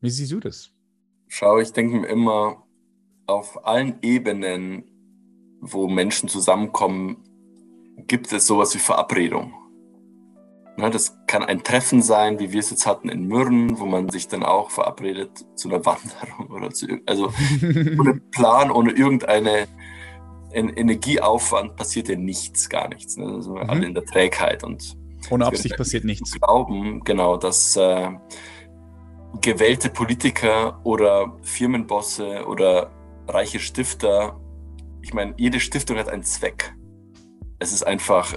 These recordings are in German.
Wie siehst du das? Schau, ich denke mir immer, auf allen Ebenen, wo Menschen zusammenkommen, gibt es sowas wie Verabredung. Ne, das kann ein Treffen sein, wie wir es jetzt hatten in Mürren, wo man sich dann auch verabredet zu einer Wanderung oder zu, also ohne Plan, ohne irgendeine Energieaufwand passiert ja nichts, gar nichts. Ne? Also mhm. alle in der Trägheit und ohne Absicht passiert nichts. Glauben, genau, dass äh, gewählte Politiker oder Firmenbosse oder reiche Stifter, ich meine, jede Stiftung hat einen Zweck. Es ist einfach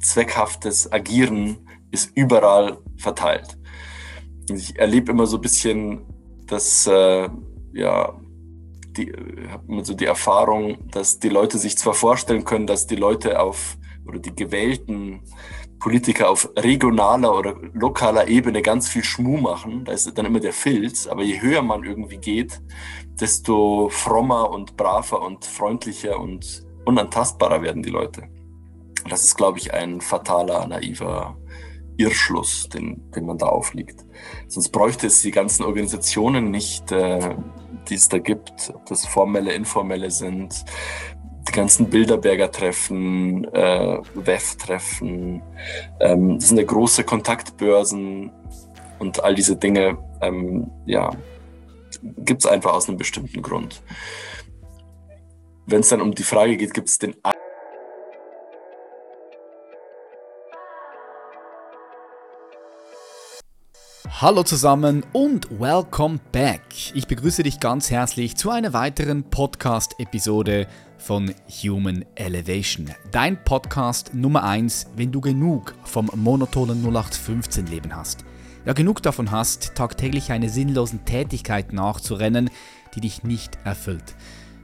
zweckhaftes Agieren ist überall verteilt. Ich erlebe immer so ein bisschen, dass äh, ja die habe immer so die Erfahrung, dass die Leute sich zwar vorstellen können, dass die Leute auf oder die gewählten Politiker auf regionaler oder lokaler Ebene ganz viel Schmuh machen. Da ist dann immer der Filz. Aber je höher man irgendwie geht, desto frommer und braver und freundlicher und unantastbarer werden die Leute. Das ist, glaube ich, ein fataler, naiver Irrschluss, den, den man da aufliegt. Sonst bräuchte es die ganzen Organisationen nicht, äh, die es da gibt, ob das formelle, informelle sind, die ganzen Bilderberger-Treffen, äh, WEF-Treffen, ähm, das sind ja große Kontaktbörsen und all diese Dinge, ähm, ja, gibt es einfach aus einem bestimmten Grund. Wenn es dann um die Frage geht, gibt es den Hallo zusammen und welcome back. Ich begrüße dich ganz herzlich zu einer weiteren Podcast-Episode von Human Elevation. Dein Podcast Nummer 1, wenn du genug vom monotonen 0815-Leben hast. Ja, genug davon hast, tagtäglich einer sinnlosen Tätigkeit nachzurennen, die dich nicht erfüllt.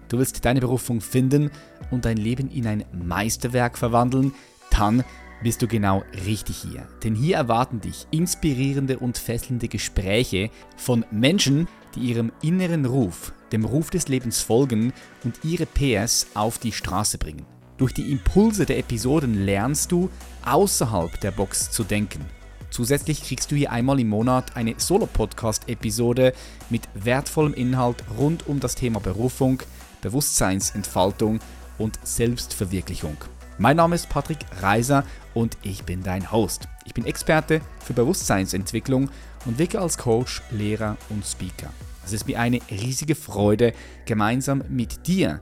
Du willst deine Berufung finden und dein Leben in ein Meisterwerk verwandeln, dann bist du genau richtig hier. Denn hier erwarten dich inspirierende und fesselnde Gespräche von Menschen, die ihrem inneren Ruf, dem Ruf des Lebens folgen und ihre PS auf die Straße bringen. Durch die Impulse der Episoden lernst du, außerhalb der Box zu denken. Zusätzlich kriegst du hier einmal im Monat eine Solo-Podcast-Episode mit wertvollem Inhalt rund um das Thema Berufung, Bewusstseinsentfaltung und Selbstverwirklichung. Mein Name ist Patrick Reiser und ich bin dein Host. Ich bin Experte für Bewusstseinsentwicklung und wirke als Coach, Lehrer und Speaker. Es ist mir eine riesige Freude, gemeinsam mit dir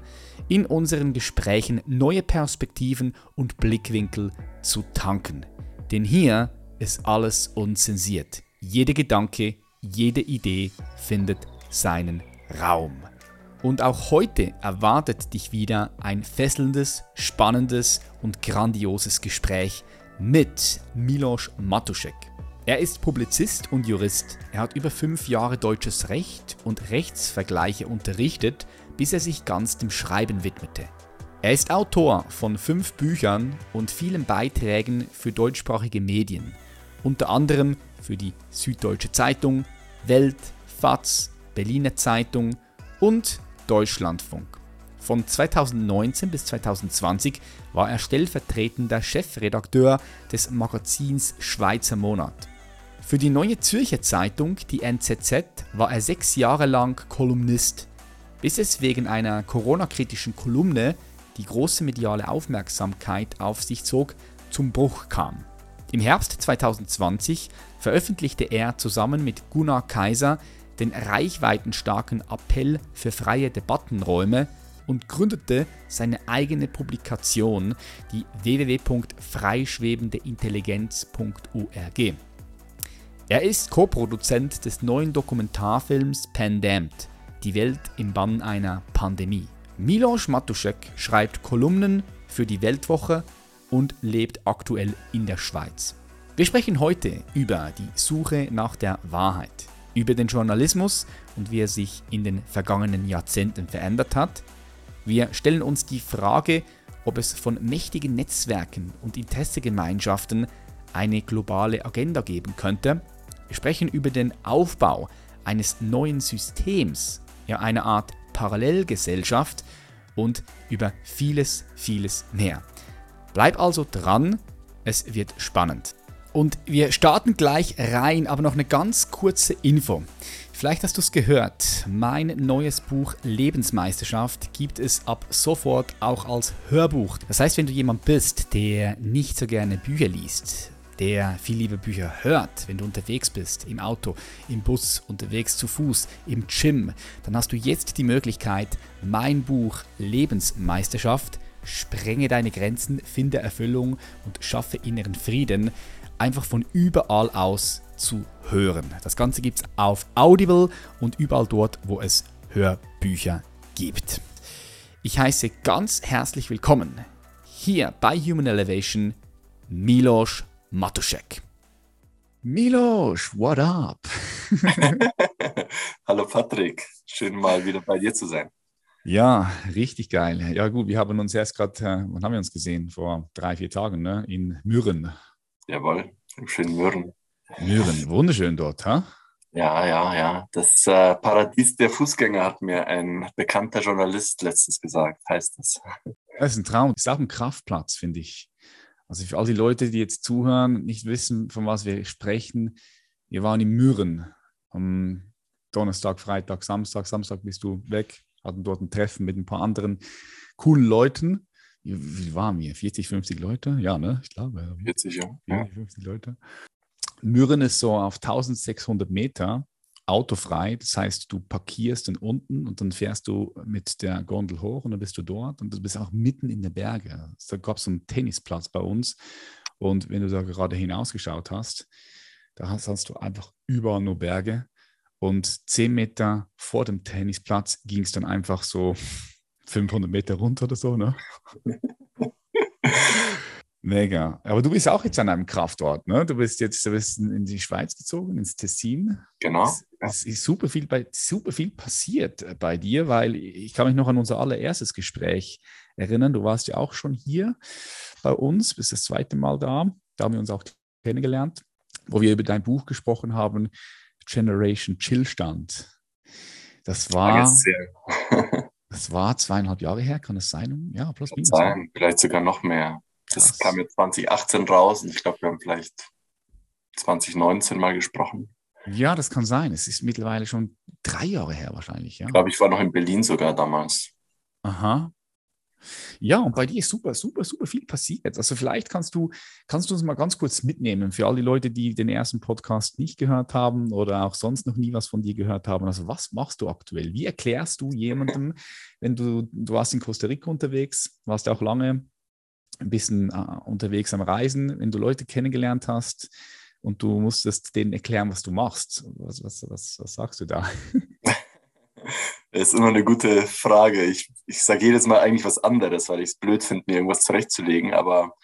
in unseren Gesprächen neue Perspektiven und Blickwinkel zu tanken. Denn hier ist alles unzensiert. Jeder Gedanke, jede Idee findet seinen Raum. Und auch heute erwartet dich wieder ein fesselndes, spannendes und grandioses Gespräch mit Milos Matuszek. Er ist Publizist und Jurist. Er hat über fünf Jahre deutsches Recht und Rechtsvergleiche unterrichtet, bis er sich ganz dem Schreiben widmete. Er ist Autor von fünf Büchern und vielen Beiträgen für deutschsprachige Medien, unter anderem für die Süddeutsche Zeitung, Welt, FAZ, Berliner Zeitung und Deutschlandfunk. Von 2019 bis 2020 war er stellvertretender Chefredakteur des Magazins Schweizer Monat. Für die Neue Zürcher Zeitung, die NZZ, war er sechs Jahre lang Kolumnist, bis es wegen einer Corona-kritischen Kolumne, die große mediale Aufmerksamkeit auf sich zog, zum Bruch kam. Im Herbst 2020 veröffentlichte er zusammen mit Gunnar Kaiser den reichweitenstarken Appell für freie Debattenräume und gründete seine eigene Publikation, die www.freischwebendeintelligenz.org. Er ist Co-Produzent des neuen Dokumentarfilms Pandemic, die Welt im Bann einer Pandemie. Milos Matuszek schreibt Kolumnen für die Weltwoche und lebt aktuell in der Schweiz. Wir sprechen heute über die Suche nach der Wahrheit über den Journalismus und wie er sich in den vergangenen Jahrzehnten verändert hat. Wir stellen uns die Frage, ob es von mächtigen Netzwerken und Interessegemeinschaften eine globale Agenda geben könnte. Wir sprechen über den Aufbau eines neuen Systems, ja einer Art Parallelgesellschaft und über vieles, vieles mehr. Bleib also dran, es wird spannend. Und wir starten gleich rein, aber noch eine ganz kurze Info. Vielleicht hast du es gehört, mein neues Buch Lebensmeisterschaft gibt es ab sofort auch als Hörbuch. Das heißt, wenn du jemand bist, der nicht so gerne Bücher liest, der viel lieber Bücher hört, wenn du unterwegs bist, im Auto, im Bus, unterwegs zu Fuß, im Gym, dann hast du jetzt die Möglichkeit, mein Buch Lebensmeisterschaft, sprenge deine Grenzen, finde Erfüllung und schaffe inneren Frieden, einfach von überall aus zu hören. Das Ganze gibt es auf Audible und überall dort, wo es Hörbücher gibt. Ich heiße ganz herzlich willkommen hier bei Human Elevation Milos Matuszek. Milos, what up? Hallo Patrick, schön mal wieder bei dir zu sein. Ja, richtig geil. Ja gut, wir haben uns erst gerade, äh, wann haben wir uns gesehen? Vor drei, vier Tagen, ne? In Mürren. Jawohl, im schönen Mürren. Mürren, wunderschön dort, ha? Ja, ja, ja. Das äh, Paradies der Fußgänger hat mir ein bekannter Journalist letztens gesagt, heißt es. Das ist ein Traum. Das ist auch ein Kraftplatz, finde ich. Also für all die Leute, die jetzt zuhören, nicht wissen, von was wir sprechen. Wir waren in Mürren am Donnerstag, Freitag, Samstag. Samstag bist du weg, hatten dort ein Treffen mit ein paar anderen coolen Leuten. Wie waren wir? 40, 50 Leute? Ja, ne? Ich glaube. 40, ja. 40, 50 Leute. Mürren ist so auf 1600 Meter autofrei. Das heißt, du parkierst dann unten und dann fährst du mit der Gondel hoch und dann bist du dort und du bist auch mitten in den Bergen. Da gab es einen Tennisplatz bei uns und wenn du da gerade hinausgeschaut hast, da hast, hast du einfach überall nur Berge und zehn Meter vor dem Tennisplatz ging es dann einfach so 500 Meter runter oder so. Ne? Mega. Aber du bist auch jetzt an einem Kraftort, ne? Du bist jetzt du bist in die Schweiz gezogen, ins Tessin. Genau. Es, ist super viel, bei, super viel passiert äh, bei dir, weil ich kann mich noch an unser allererstes Gespräch erinnern. Du warst ja auch schon hier bei uns, bist das zweite Mal da. Da haben wir uns auch kennengelernt, wo wir über dein Buch gesprochen haben, Generation Chillstand. Das war, das war zweieinhalb Jahre her, kann es sein? Ja, plus minus. Sein, vielleicht sogar noch mehr. Das Krass. kam jetzt 2018 raus und ich glaube, wir haben vielleicht 2019 mal gesprochen. Ja, das kann sein. Es ist mittlerweile schon drei Jahre her wahrscheinlich. Ja? Ich glaube, ich war noch in Berlin sogar damals. Aha. Ja, und bei dir ist super, super, super viel passiert. Also vielleicht kannst du, kannst du uns mal ganz kurz mitnehmen für all die Leute, die den ersten Podcast nicht gehört haben oder auch sonst noch nie was von dir gehört haben. Also was machst du aktuell? Wie erklärst du jemandem, wenn du, du warst in Costa Rica unterwegs, warst auch lange ein bisschen äh, unterwegs am Reisen, wenn du Leute kennengelernt hast und du musstest denen erklären, was du machst. Was, was, was, was sagst du da? Das ist immer eine gute Frage. Ich, ich sage jedes Mal eigentlich was anderes, weil ich es blöd finde, mir irgendwas zurechtzulegen. Aber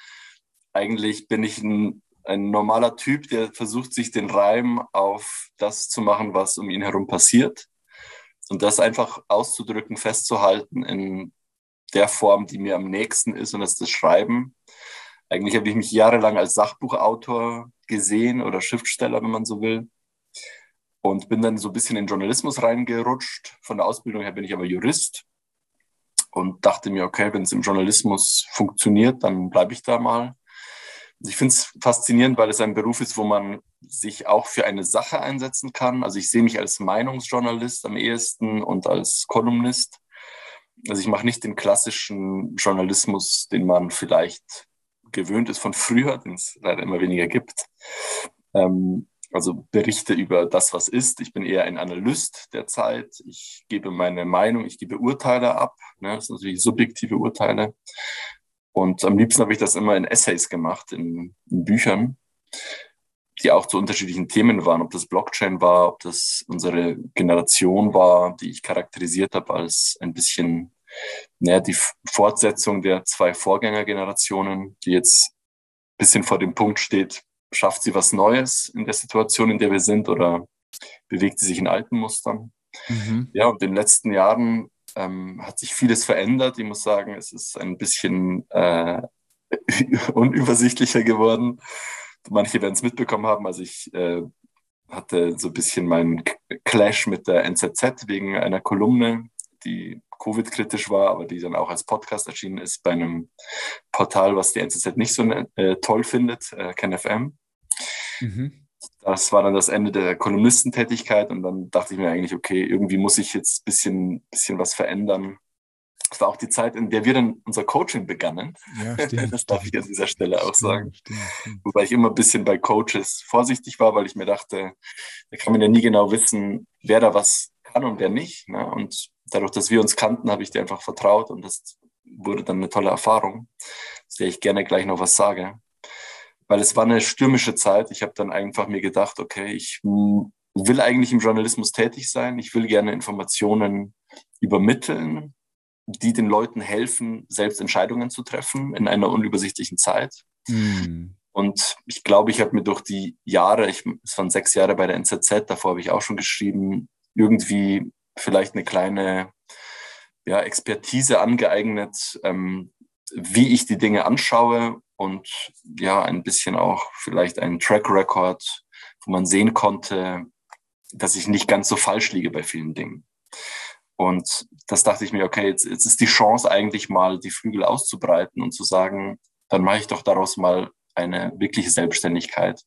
eigentlich bin ich ein, ein normaler Typ, der versucht, sich den Reim auf das zu machen, was um ihn herum passiert. Und das einfach auszudrücken, festzuhalten in der Form, die mir am nächsten ist, und das ist das Schreiben. Eigentlich habe ich mich jahrelang als Sachbuchautor gesehen oder Schriftsteller, wenn man so will. Und bin dann so ein bisschen in Journalismus reingerutscht. Von der Ausbildung her bin ich aber Jurist und dachte mir, okay, wenn es im Journalismus funktioniert, dann bleibe ich da mal. Ich finde es faszinierend, weil es ein Beruf ist, wo man sich auch für eine Sache einsetzen kann. Also ich sehe mich als Meinungsjournalist am ehesten und als Kolumnist. Also ich mache nicht den klassischen Journalismus, den man vielleicht gewöhnt ist von früher, den es leider immer weniger gibt. Ähm, also Berichte über das, was ist. Ich bin eher ein Analyst der Zeit. Ich gebe meine Meinung, ich gebe Urteile ab. Ne? Das sind natürlich subjektive Urteile. Und am liebsten habe ich das immer in Essays gemacht, in, in Büchern die auch zu unterschiedlichen Themen waren, ob das Blockchain war, ob das unsere Generation war, die ich charakterisiert habe als ein bisschen naja, die Fortsetzung der zwei Vorgängergenerationen, die jetzt ein bisschen vor dem Punkt steht, schafft sie was Neues in der Situation, in der wir sind, oder bewegt sie sich in alten Mustern? Mhm. Ja, und in den letzten Jahren ähm, hat sich vieles verändert. Ich muss sagen, es ist ein bisschen äh, unübersichtlicher geworden manche werden es mitbekommen haben. Also ich äh, hatte so ein bisschen meinen Clash mit der NZZ wegen einer Kolumne, die Covid-kritisch war, aber die dann auch als Podcast erschienen ist bei einem Portal, was die NZZ nicht so äh, toll findet, äh, KenFM. Mhm. das war dann das Ende der Kolumnistentätigkeit und dann dachte ich mir eigentlich, okay, irgendwie muss ich jetzt ein bisschen, bisschen was verändern. Das war auch die Zeit, in der wir dann unser Coaching begannen. Ja, stimmt, das darf ich an dieser Stelle auch stimmt, sagen. Stimmt, Wobei ich immer ein bisschen bei Coaches vorsichtig war, weil ich mir dachte, da kann man ja nie genau wissen, wer da was kann und wer nicht. Ne? Und dadurch, dass wir uns kannten, habe ich dir einfach vertraut und das wurde dann eine tolle Erfahrung, zu der ich gerne gleich noch was sage. Weil es war eine stürmische Zeit. Ich habe dann einfach mir gedacht, okay, ich will eigentlich im Journalismus tätig sein. Ich will gerne Informationen übermitteln, die den Leuten helfen, selbst Entscheidungen zu treffen in einer unübersichtlichen Zeit. Mhm. Und ich glaube, ich habe mir durch die Jahre, ich, es waren sechs Jahre bei der NZZ, davor habe ich auch schon geschrieben, irgendwie vielleicht eine kleine ja, Expertise angeeignet, ähm, wie ich die Dinge anschaue und ja, ein bisschen auch vielleicht einen Track Record, wo man sehen konnte, dass ich nicht ganz so falsch liege bei vielen Dingen. Und das dachte ich mir, okay, jetzt, jetzt ist die Chance eigentlich mal, die Flügel auszubreiten und zu sagen, dann mache ich doch daraus mal eine wirkliche Selbstständigkeit.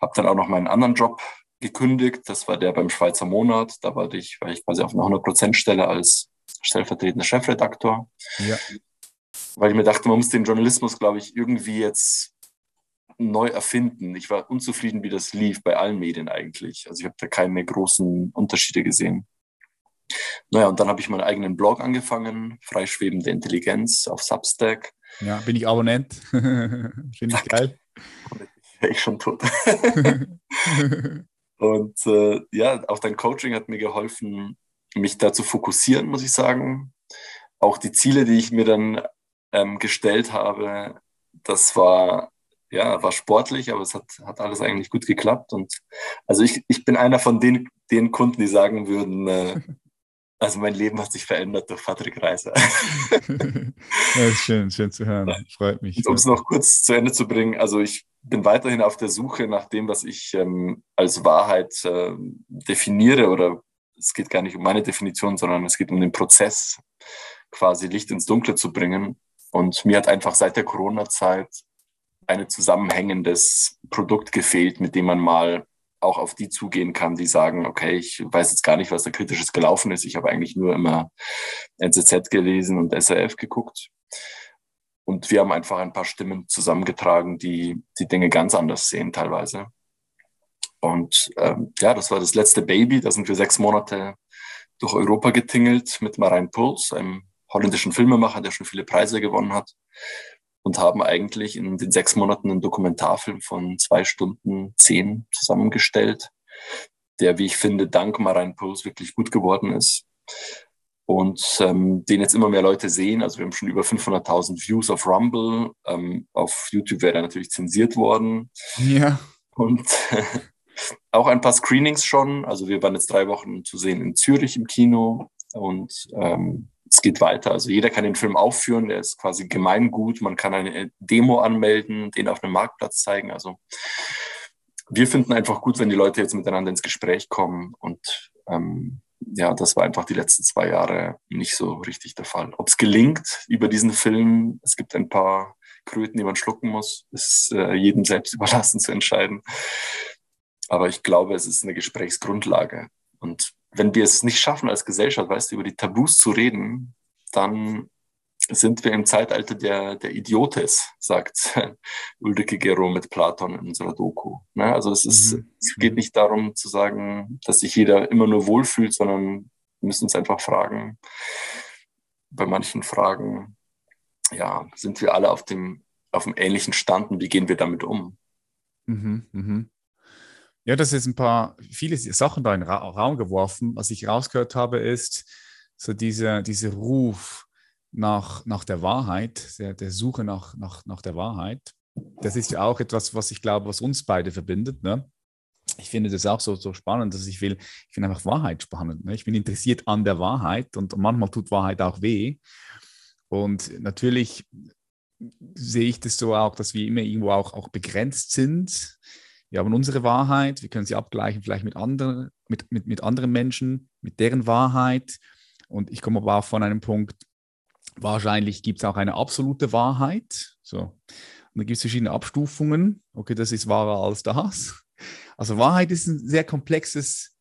Habe dann auch noch meinen anderen Job gekündigt. Das war der beim Schweizer Monat. Da war ich, war ich quasi auf einer 100%-Stelle als stellvertretender Chefredaktor. Ja. Weil ich mir dachte, man muss den Journalismus, glaube ich, irgendwie jetzt neu erfinden. Ich war unzufrieden, wie das lief bei allen Medien eigentlich. Also ich habe da keine großen Unterschiede gesehen. Naja, und dann habe ich meinen eigenen Blog angefangen, Freischwebende Intelligenz auf Substack. Ja, bin ich Abonnent. Finde ich geil. Wäre ich schon tot. Und äh, ja, auch dein Coaching hat mir geholfen, mich da zu fokussieren, muss ich sagen. Auch die Ziele, die ich mir dann ähm, gestellt habe, das war ja war sportlich, aber es hat, hat alles eigentlich gut geklappt. Und also ich, ich bin einer von den, den Kunden, die sagen würden, äh, also mein Leben hat sich verändert durch Patrick Reiser. ja, ist schön, schön zu hören. Freut mich. Um es noch kurz zu Ende zu bringen, also ich bin weiterhin auf der Suche nach dem, was ich ähm, als Wahrheit äh, definiere oder es geht gar nicht um meine Definition, sondern es geht um den Prozess, quasi Licht ins Dunkle zu bringen. Und mir hat einfach seit der Corona-Zeit ein zusammenhängendes Produkt gefehlt, mit dem man mal auch auf die zugehen kann, die sagen, okay, ich weiß jetzt gar nicht, was da kritisches gelaufen ist. Ich habe eigentlich nur immer NZZ gelesen und SRF geguckt. Und wir haben einfach ein paar Stimmen zusammengetragen, die die Dinge ganz anders sehen teilweise. Und ähm, ja, das war das letzte Baby. Da sind wir sechs Monate durch Europa getingelt mit Marijn Puls, einem holländischen Filmemacher, der schon viele Preise gewonnen hat und haben eigentlich in den sechs Monaten einen Dokumentarfilm von zwei Stunden zehn zusammengestellt, der, wie ich finde, dank Marijn Puls wirklich gut geworden ist und ähm, den jetzt immer mehr Leute sehen. Also wir haben schon über 500.000 Views auf Rumble. Ähm, auf YouTube wäre er natürlich zensiert worden. Ja. Und auch ein paar Screenings schon. Also wir waren jetzt drei Wochen zu sehen in Zürich im Kino und ähm, es geht weiter. Also jeder kann den Film aufführen, der ist quasi gemeingut. Man kann eine Demo anmelden, den auf einem Marktplatz zeigen. Also wir finden einfach gut, wenn die Leute jetzt miteinander ins Gespräch kommen. Und ähm, ja, das war einfach die letzten zwei Jahre nicht so richtig der Fall. Ob es gelingt über diesen Film, es gibt ein paar Kröten, die man schlucken muss, ist äh, jedem selbst überlassen zu entscheiden. Aber ich glaube, es ist eine Gesprächsgrundlage. Und wenn wir es nicht schaffen als Gesellschaft, weißt du, über die Tabus zu reden, dann sind wir im Zeitalter der, der Idiotes, sagt Ulrike Gero mit Platon in unserer Doku. Ne? Also es, ist, mhm. es geht nicht darum zu sagen, dass sich jeder immer nur wohlfühlt, sondern wir müssen uns einfach fragen, bei manchen Fragen, ja, sind wir alle auf dem, auf dem ähnlichen Stand und wie gehen wir damit um? Mhm, mhm. Ja, das ist ein paar, viele Sachen da in den Raum geworfen. Was ich rausgehört habe, ist so dieser, dieser Ruf nach, nach der Wahrheit, der, der Suche nach, nach, nach der Wahrheit. Das ist ja auch etwas, was ich glaube, was uns beide verbindet. Ne? Ich finde das auch so, so spannend, dass ich will, ich finde einfach Wahrheit spannend. Ne? Ich bin interessiert an der Wahrheit und manchmal tut Wahrheit auch weh. Und natürlich sehe ich das so auch, dass wir immer irgendwo auch, auch begrenzt sind wir haben unsere Wahrheit, wir können sie abgleichen vielleicht mit anderen, mit, mit, mit anderen Menschen, mit deren Wahrheit. Und ich komme aber auch von einem Punkt, wahrscheinlich gibt es auch eine absolute Wahrheit. So. Und da gibt es verschiedene Abstufungen. Okay, das ist wahrer als das. Also Wahrheit ist ein sehr komplexes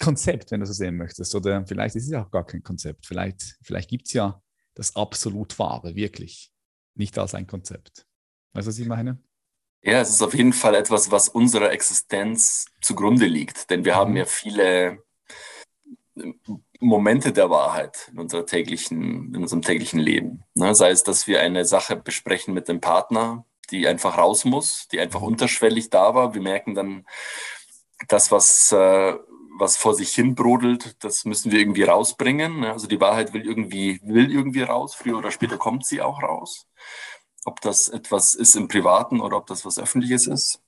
Konzept, wenn du so sehen möchtest. Oder vielleicht ist es auch gar kein Konzept. Vielleicht, vielleicht gibt es ja das absolut Wahre, wirklich. Nicht als ein Konzept. Weißt du, was ich meine? Ja, es ist auf jeden Fall etwas, was unserer Existenz zugrunde liegt. Denn wir mhm. haben ja viele Momente der Wahrheit in, unserer täglichen, in unserem täglichen Leben. Ne? Sei es, dass wir eine Sache besprechen mit dem Partner, die einfach raus muss, die einfach unterschwellig da war. Wir merken dann, das, was, äh, was vor sich hin brodelt, das müssen wir irgendwie rausbringen. Ne? Also die Wahrheit will irgendwie, will irgendwie raus, früher oder später kommt sie auch raus. Ob das etwas ist im Privaten oder ob das was Öffentliches ist.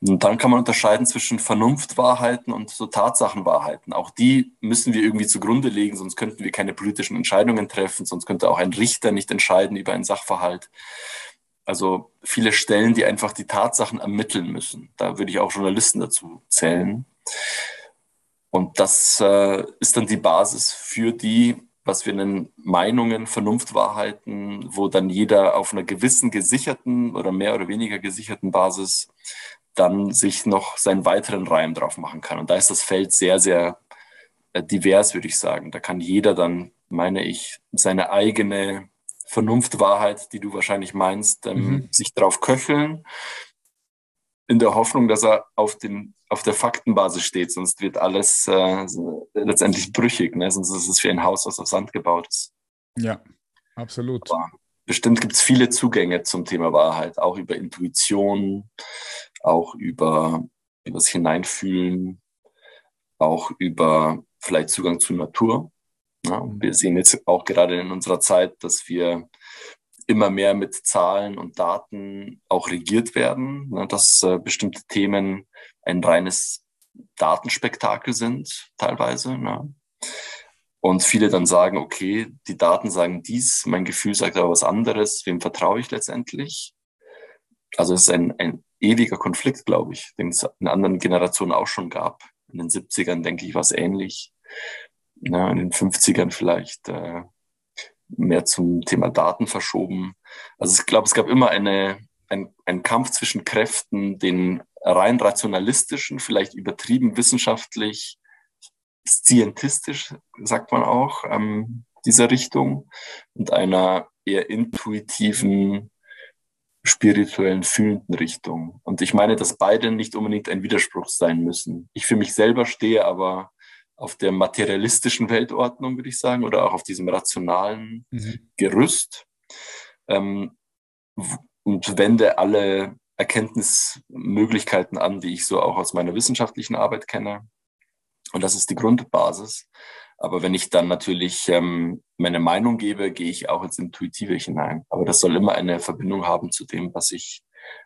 Und dann kann man unterscheiden zwischen Vernunftwahrheiten und so Tatsachenwahrheiten. Auch die müssen wir irgendwie zugrunde legen, sonst könnten wir keine politischen Entscheidungen treffen, sonst könnte auch ein Richter nicht entscheiden über einen Sachverhalt. Also viele Stellen, die einfach die Tatsachen ermitteln müssen. Da würde ich auch Journalisten dazu zählen. Und das äh, ist dann die Basis für die, was wir nennen, Meinungen, Vernunftwahrheiten, wo dann jeder auf einer gewissen gesicherten oder mehr oder weniger gesicherten Basis dann sich noch seinen weiteren Reim drauf machen kann. Und da ist das Feld sehr, sehr äh, divers, würde ich sagen. Da kann jeder dann, meine ich, seine eigene Vernunftwahrheit, die du wahrscheinlich meinst, ähm, mhm. sich drauf köcheln, in der Hoffnung, dass er auf, den, auf der Faktenbasis steht, sonst wird alles äh, letztendlich brüchig, ne? sonst ist es wie ein Haus, was auf Sand gebaut ist. Ja, absolut. Aber bestimmt gibt es viele Zugänge zum Thema Wahrheit, auch über Intuition, auch über, über das Hineinfühlen, auch über vielleicht Zugang zur Natur. Ja, wir sehen jetzt auch gerade in unserer Zeit, dass wir immer mehr mit Zahlen und Daten auch regiert werden, ne, dass äh, bestimmte Themen ein reines Datenspektakel sind, teilweise. Ne. Und viele dann sagen, okay, die Daten sagen dies, mein Gefühl sagt aber was anderes, wem vertraue ich letztendlich? Also es ist ein, ein ewiger Konflikt, glaube ich, den es in anderen Generationen auch schon gab. In den 70ern, denke ich, war es ähnlich ja, in den 50ern vielleicht äh, mehr zum Thema Daten verschoben. Also ich glaube, es gab immer eine, ein, ein Kampf zwischen Kräften, den rein rationalistischen, vielleicht übertrieben wissenschaftlich, scientistisch, sagt man auch, ähm, dieser Richtung und einer eher intuitiven, spirituellen, fühlenden Richtung. Und ich meine, dass beide nicht unbedingt ein Widerspruch sein müssen. Ich für mich selber stehe aber auf der materialistischen Weltordnung, würde ich sagen, oder auch auf diesem rationalen mhm. Gerüst ähm, und wende alle Erkenntnismöglichkeiten an, die ich so auch aus meiner wissenschaftlichen Arbeit kenne. Und das ist die Grundbasis. Aber wenn ich dann natürlich ähm, meine Meinung gebe, gehe ich auch ins Intuitive hinein. Aber das soll immer eine Verbindung haben zu dem, was ich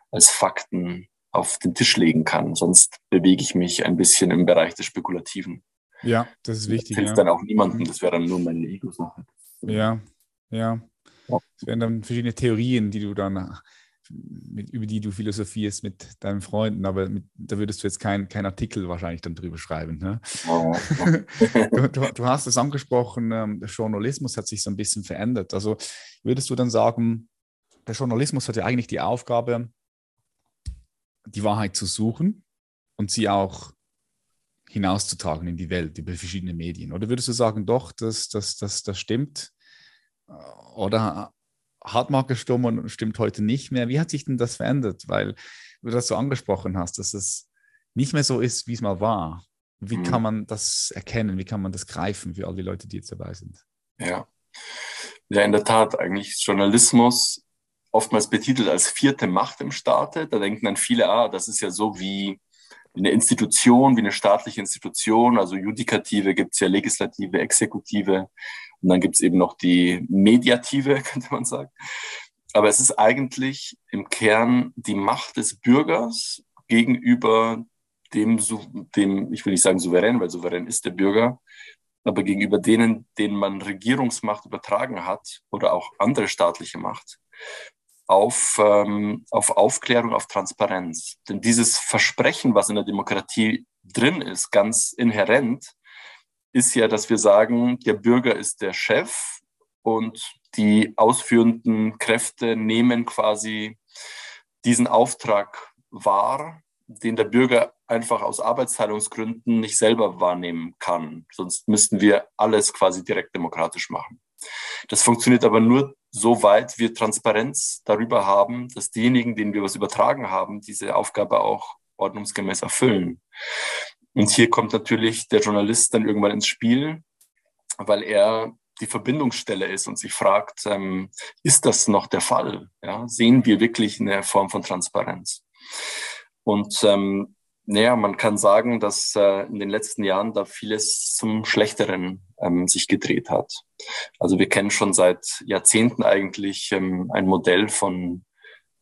als Fakten auf den Tisch legen kann. Sonst bewege ich mich ein bisschen im Bereich des Spekulativen. Ja, das ist wichtig. Das hilft ja. dann auch niemandem, das wäre dann nur meine Ego-Sache. Ja, ja. Es wären dann verschiedene Theorien, die du dann, mit, über die du philosophierst mit deinen Freunden, aber mit, da würdest du jetzt keinen kein Artikel wahrscheinlich dann drüber schreiben. Ne? Oh. du, du, du, hast es angesprochen, ähm, der Journalismus hat sich so ein bisschen verändert. Also würdest du dann sagen, der Journalismus hat ja eigentlich die Aufgabe, die Wahrheit zu suchen und sie auch hinauszutragen in die Welt über verschiedene Medien? Oder würdest du sagen, doch, das, das, das, das stimmt? Oder hat mal gestimmt und stimmt heute nicht mehr? Wie hat sich denn das verändert? Weil du das so angesprochen hast, dass es nicht mehr so ist, wie es mal war. Wie mhm. kann man das erkennen? Wie kann man das greifen für all die Leute, die jetzt dabei sind? Ja. Ja, in der Tat, eigentlich Journalismus oftmals betitelt als vierte Macht im Staate. Da denken dann viele, ah, das ist ja so wie wie eine Institution, wie eine staatliche Institution. Also Judikative gibt es ja Legislative, Exekutive und dann gibt es eben noch die Mediative, könnte man sagen. Aber es ist eigentlich im Kern die Macht des Bürgers gegenüber dem, dem, ich will nicht sagen souverän, weil souverän ist der Bürger, aber gegenüber denen, denen man Regierungsmacht übertragen hat oder auch andere staatliche Macht auf, ähm, auf Aufklärung, auf Transparenz. Denn dieses Versprechen, was in der Demokratie drin ist, ganz inhärent, ist ja, dass wir sagen, der Bürger ist der Chef und die ausführenden Kräfte nehmen quasi diesen Auftrag wahr den der Bürger einfach aus Arbeitsteilungsgründen nicht selber wahrnehmen kann. Sonst müssten wir alles quasi direkt demokratisch machen. Das funktioniert aber nur so weit wir Transparenz darüber haben, dass diejenigen, denen wir was übertragen haben, diese Aufgabe auch ordnungsgemäß erfüllen. Und hier kommt natürlich der Journalist dann irgendwann ins Spiel, weil er die Verbindungsstelle ist und sich fragt, ähm, ist das noch der Fall? Ja, sehen wir wirklich eine Form von Transparenz? Und ähm, naja, man kann sagen, dass äh, in den letzten Jahren da vieles zum Schlechteren ähm, sich gedreht hat. Also wir kennen schon seit Jahrzehnten eigentlich ähm, ein Modell von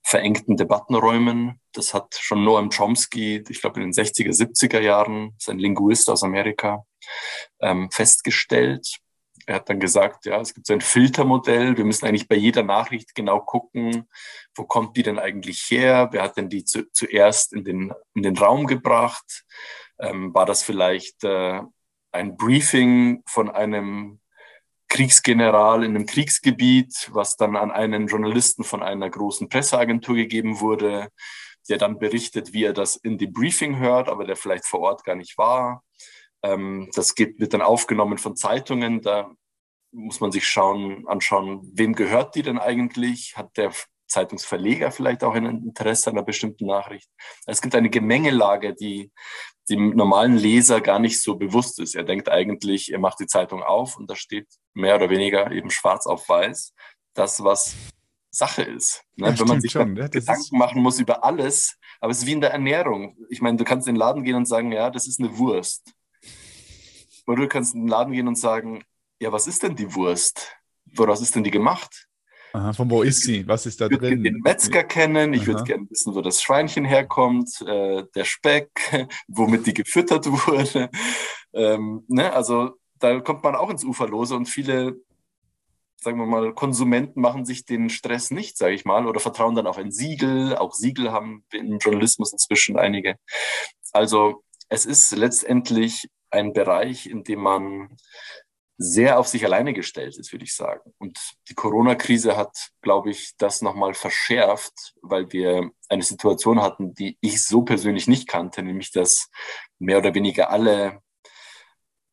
verengten Debattenräumen. Das hat schon Noam Chomsky, ich glaube in den 60er, 70er Jahren, ist ein Linguist aus Amerika, ähm, festgestellt. Er hat dann gesagt, ja, es gibt so ein Filtermodell. Wir müssen eigentlich bei jeder Nachricht genau gucken, wo kommt die denn eigentlich her? Wer hat denn die zu, zuerst in den, in den Raum gebracht? Ähm, war das vielleicht äh, ein Briefing von einem Kriegsgeneral in einem Kriegsgebiet, was dann an einen Journalisten von einer großen Presseagentur gegeben wurde, der dann berichtet, wie er das in dem Briefing hört, aber der vielleicht vor Ort gar nicht war. Ähm, das geht, wird dann aufgenommen von Zeitungen. Da muss man sich schauen, anschauen, wem gehört die denn eigentlich? Hat der Zeitungsverleger vielleicht auch ein Interesse an einer bestimmten Nachricht? Es gibt eine Gemengelage, die dem normalen Leser gar nicht so bewusst ist. Er denkt eigentlich, er macht die Zeitung auf und da steht mehr oder weniger eben schwarz auf weiß das, was Sache ist. Ne? Ja, Wenn man sich schon, ja, Gedanken machen muss über alles, aber es ist wie in der Ernährung. Ich meine, du kannst in den Laden gehen und sagen, ja, das ist eine Wurst. Oder du kannst in den Laden gehen und sagen, ja, was ist denn die Wurst? Woraus ist denn die gemacht? Aha, von wo ist sie? Was ist da drin? Ich würde den Metzger kennen, ich würde gerne wissen, wo das Schweinchen herkommt, äh, der Speck, womit die gefüttert wurde. Ähm, ne? Also da kommt man auch ins Uferlose und viele, sagen wir mal, Konsumenten machen sich den Stress nicht, sage ich mal, oder vertrauen dann auf ein Siegel. Auch Siegel haben im Journalismus inzwischen einige. Also es ist letztendlich ein Bereich, in dem man sehr auf sich alleine gestellt ist, würde ich sagen. Und die Corona-Krise hat, glaube ich, das nochmal verschärft, weil wir eine Situation hatten, die ich so persönlich nicht kannte, nämlich dass mehr oder weniger alle,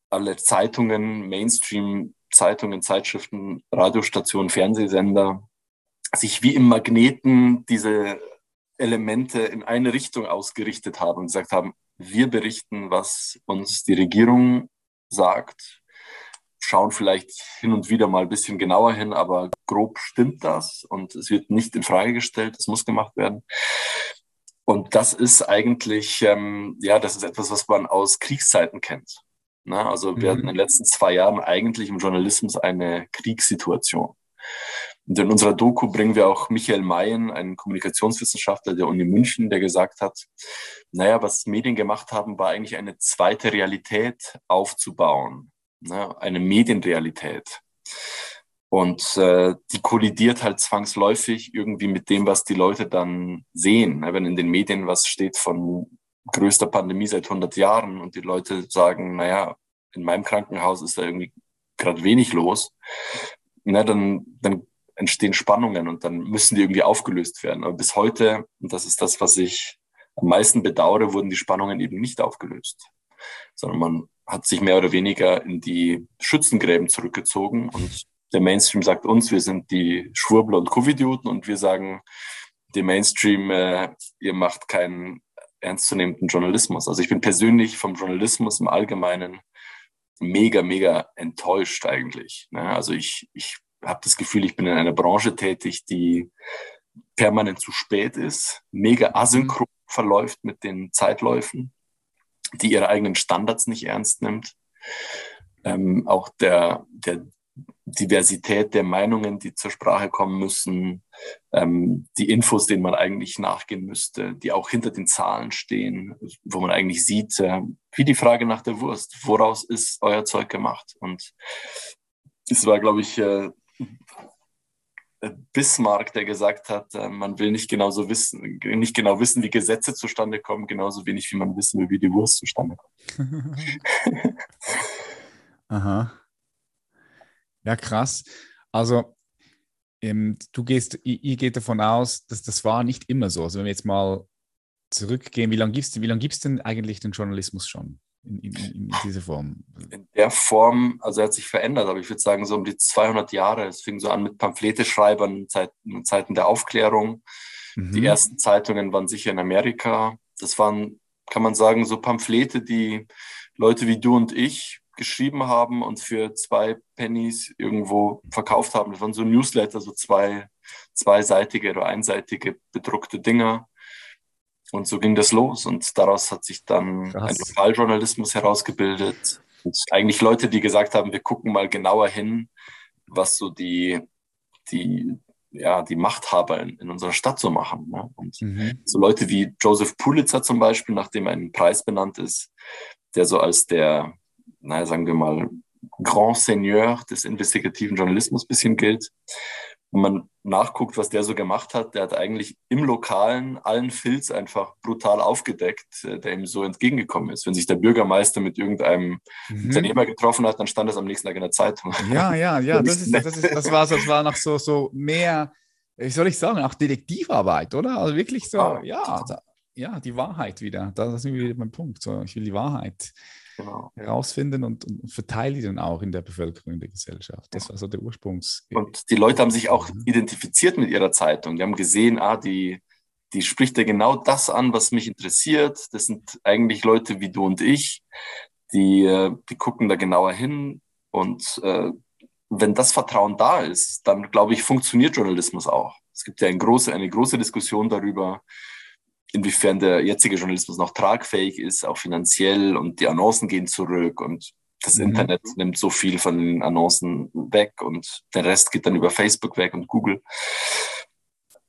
alle Zeitungen, Mainstream-Zeitungen, Zeitschriften, Radiostationen, Fernsehsender sich wie im Magneten diese Elemente in eine Richtung ausgerichtet haben und gesagt haben, wir berichten, was uns die Regierung sagt, schauen vielleicht hin und wieder mal ein bisschen genauer hin, aber grob stimmt das und es wird nicht in Frage gestellt, es muss gemacht werden. Und das ist eigentlich, ähm, ja, das ist etwas, was man aus Kriegszeiten kennt. Ne? Also wir mhm. hatten in den letzten zwei Jahren eigentlich im Journalismus eine Kriegssituation. Und in unserer Doku bringen wir auch Michael Mayen, einen Kommunikationswissenschaftler der Uni München, der gesagt hat, naja, was Medien gemacht haben, war eigentlich eine zweite Realität aufzubauen ne, eine Medienrealität. Und äh, die kollidiert halt zwangsläufig irgendwie mit dem, was die Leute dann sehen. Ne? Wenn in den Medien was steht von größter Pandemie seit 100 Jahren und die Leute sagen, naja, in meinem Krankenhaus ist da irgendwie gerade wenig los, na, dann, dann entstehen Spannungen und dann müssen die irgendwie aufgelöst werden. Aber bis heute, und das ist das, was ich am meisten bedauere, wurden die Spannungen eben nicht aufgelöst, sondern man hat sich mehr oder weniger in die Schützengräben zurückgezogen und der Mainstream sagt uns, wir sind die Schwurbler und Covidioten und wir sagen dem Mainstream, äh, ihr macht keinen ernstzunehmenden Journalismus. Also ich bin persönlich vom Journalismus im Allgemeinen mega, mega enttäuscht eigentlich. Ne? Also ich, ich habe das Gefühl, ich bin in einer Branche tätig, die permanent zu spät ist, mega asynchron verläuft mit den Zeitläufen die ihre eigenen Standards nicht ernst nimmt. Ähm, auch der, der Diversität der Meinungen, die zur Sprache kommen müssen, ähm, die Infos, denen man eigentlich nachgehen müsste, die auch hinter den Zahlen stehen, wo man eigentlich sieht, äh, wie die Frage nach der Wurst, woraus ist euer Zeug gemacht? Und es war, glaube ich, äh, Bismarck, der gesagt hat, äh, man will nicht genau so wissen, nicht genau wissen, wie Gesetze zustande kommen, genauso wenig wie man wissen will, wie die Wurst zustande kommt. Aha. Ja, krass. Also ähm, du gehst, ihr, ihr geht davon aus, dass das war nicht immer so. Also wenn wir jetzt mal zurückgehen, wie lange gibst, wie lang denn eigentlich den Journalismus schon in, in, in dieser Form? In der Form, also er hat sich verändert, aber ich würde sagen so um die 200 Jahre. Es fing so an mit Pamphleteschreibern in Zeiten, in Zeiten der Aufklärung. Mhm. Die ersten Zeitungen waren sicher in Amerika. Das waren, kann man sagen, so Pamphlete, die Leute wie du und ich geschrieben haben und für zwei Pennies irgendwo verkauft haben. Das waren so Newsletter, so zwei, zweiseitige oder einseitige bedruckte Dinger. Und so ging das los. Und daraus hat sich dann Krass. ein Lokaljournalismus herausgebildet. Und eigentlich Leute, die gesagt haben, wir gucken mal genauer hin, was so die, die, ja, die Machthaber in, in unserer Stadt so machen. Ne? Und mhm. so Leute wie Joseph Pulitzer zum Beispiel, nachdem ein Preis benannt ist, der so als der naja, sagen wir mal, Grand Seigneur des investigativen Journalismus bisschen gilt. Wenn man nachguckt, was der so gemacht hat, der hat eigentlich im Lokalen allen Filz einfach brutal aufgedeckt, äh, der ihm so entgegengekommen ist. Wenn sich der Bürgermeister mit irgendeinem mhm. Unternehmer getroffen hat, dann stand das am nächsten Tag in der Zeitung. Ja, ja, ja, das, ist, das, ist, das, war, das war noch so, so mehr, wie soll ich sagen, auch Detektivarbeit, oder? Also wirklich so, ah, ja, ja, die Wahrheit wieder. Da sind wir wieder beim Punkt. So, ich will die Wahrheit genau. herausfinden und, und verteile die dann auch in der Bevölkerung, in der Gesellschaft. Das war so der Ursprungs. Und die Leute haben sich auch mhm. identifiziert mit ihrer Zeitung. Die haben gesehen, ah, die, die spricht ja genau das an, was mich interessiert. Das sind eigentlich Leute wie du und ich, die, äh, die gucken da genauer hin. Und äh, wenn das Vertrauen da ist, dann glaube ich, funktioniert Journalismus auch. Es gibt ja eine große, eine große Diskussion darüber, inwiefern der jetzige Journalismus noch tragfähig ist, auch finanziell und die Annoncen gehen zurück und das mhm. Internet nimmt so viel von den Annoncen weg und der Rest geht dann über Facebook weg und Google.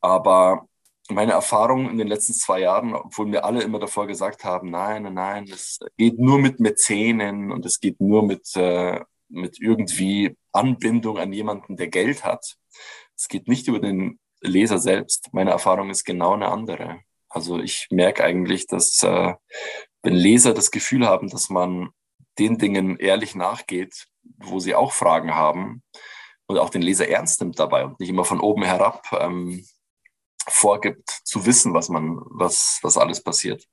Aber meine Erfahrung in den letzten zwei Jahren, obwohl mir alle immer davor gesagt haben, nein, nein, nein, es geht nur mit Mäzenen und es geht nur mit, äh, mit irgendwie Anbindung an jemanden, der Geld hat. Es geht nicht über den Leser selbst. Meine Erfahrung ist genau eine andere. Also ich merke eigentlich, dass äh, wenn Leser das Gefühl haben, dass man den Dingen ehrlich nachgeht, wo sie auch Fragen haben und auch den Leser ernst nimmt dabei und nicht immer von oben herab ähm, vorgibt zu wissen, was man, was, was alles passiert,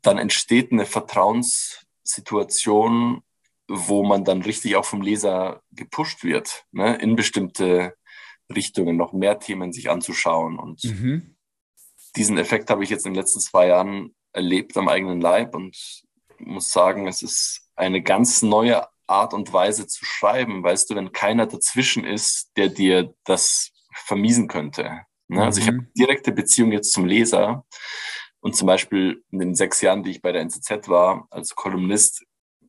dann entsteht eine Vertrauenssituation, wo man dann richtig auch vom Leser gepusht wird, ne, in bestimmte Richtungen noch mehr Themen sich anzuschauen und mhm diesen Effekt habe ich jetzt in den letzten zwei Jahren erlebt am eigenen Leib und muss sagen, es ist eine ganz neue Art und Weise zu schreiben, weißt du, wenn keiner dazwischen ist, der dir das vermiesen könnte. Ne? Also ich habe mhm. direkte Beziehung jetzt zum Leser und zum Beispiel in den sechs Jahren, die ich bei der NZZ war, als Kolumnist,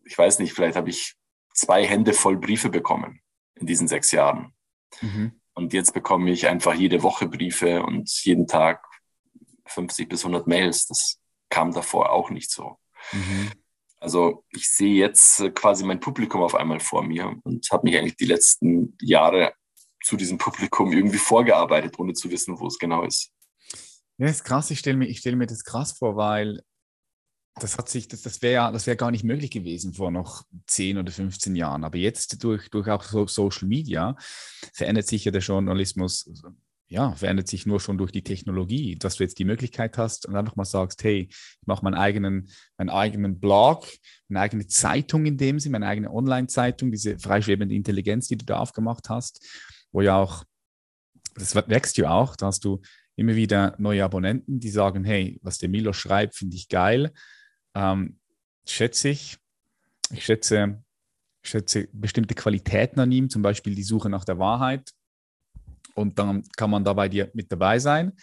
ich weiß nicht, vielleicht habe ich zwei Hände voll Briefe bekommen in diesen sechs Jahren. Mhm. Und jetzt bekomme ich einfach jede Woche Briefe und jeden Tag 50 bis 100 Mails. Das kam davor auch nicht so. Mhm. Also ich sehe jetzt äh, quasi mein Publikum auf einmal vor mir und habe mich eigentlich die letzten Jahre zu diesem Publikum irgendwie vorgearbeitet, ohne zu wissen, wo es genau ist. Ja, ist krass. Ich stelle mir, stell mir das krass vor, weil das hat sich, das, das wäre das wär gar nicht möglich gewesen vor noch 10 oder 15 Jahren. Aber jetzt durch, durch auch so Social Media verändert sich ja der Journalismus ja, verändert sich nur schon durch die Technologie, dass du jetzt die Möglichkeit hast und einfach mal sagst, hey, ich mache meinen eigenen, meinen eigenen Blog, meine eigene Zeitung in dem Sinne, meine eigene Online-Zeitung, diese freischwebende Intelligenz, die du da aufgemacht hast, wo ja auch, das wächst ja auch, da hast du immer wieder neue Abonnenten, die sagen, hey, was der Milo schreibt, finde ich geil, ähm, schätze ich. Ich schätze, ich schätze bestimmte Qualitäten an ihm, zum Beispiel die Suche nach der Wahrheit, und dann kann man da bei dir mit dabei sein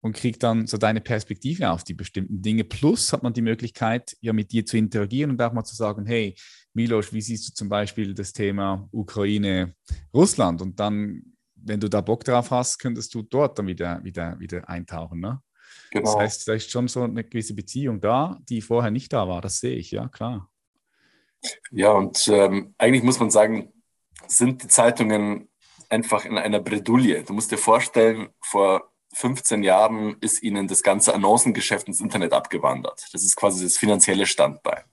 und kriegt dann so deine Perspektive auf die bestimmten Dinge. Plus hat man die Möglichkeit, ja mit dir zu interagieren und auch mal zu sagen, hey, Milos, wie siehst du zum Beispiel das Thema Ukraine, Russland? Und dann, wenn du da Bock drauf hast, könntest du dort dann wieder, wieder, wieder eintauchen. Ne? Genau. Das heißt, da ist schon so eine gewisse Beziehung da, die vorher nicht da war. Das sehe ich, ja, klar. Ja, und ähm, eigentlich muss man sagen, sind die Zeitungen einfach in einer Bredouille. Du musst dir vorstellen, vor 15 Jahren ist ihnen das ganze Annoncengeschäft ins Internet abgewandert. Das ist quasi das finanzielle Standbein.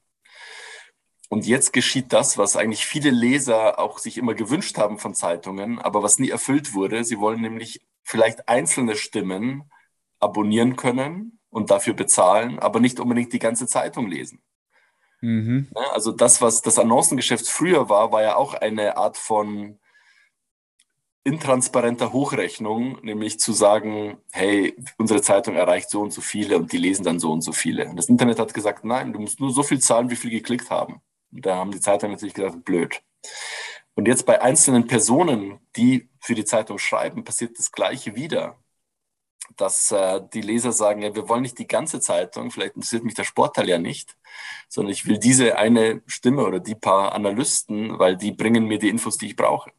Und jetzt geschieht das, was eigentlich viele Leser auch sich immer gewünscht haben von Zeitungen, aber was nie erfüllt wurde. Sie wollen nämlich vielleicht einzelne Stimmen abonnieren können und dafür bezahlen, aber nicht unbedingt die ganze Zeitung lesen. Mhm. Ja, also das, was das Annoncengeschäft früher war, war ja auch eine Art von intransparenter Hochrechnung, nämlich zu sagen, hey, unsere Zeitung erreicht so und so viele und die lesen dann so und so viele. Und das Internet hat gesagt, nein, du musst nur so viel zahlen, wie viel geklickt haben. Und da haben die Zeitungen natürlich gesagt, blöd. Und jetzt bei einzelnen Personen, die für die Zeitung schreiben, passiert das Gleiche wieder. Dass äh, die Leser sagen, ja, wir wollen nicht die ganze Zeitung, vielleicht interessiert mich der Sportteil ja nicht, sondern ich will diese eine Stimme oder die paar Analysten, weil die bringen mir die Infos, die ich brauche.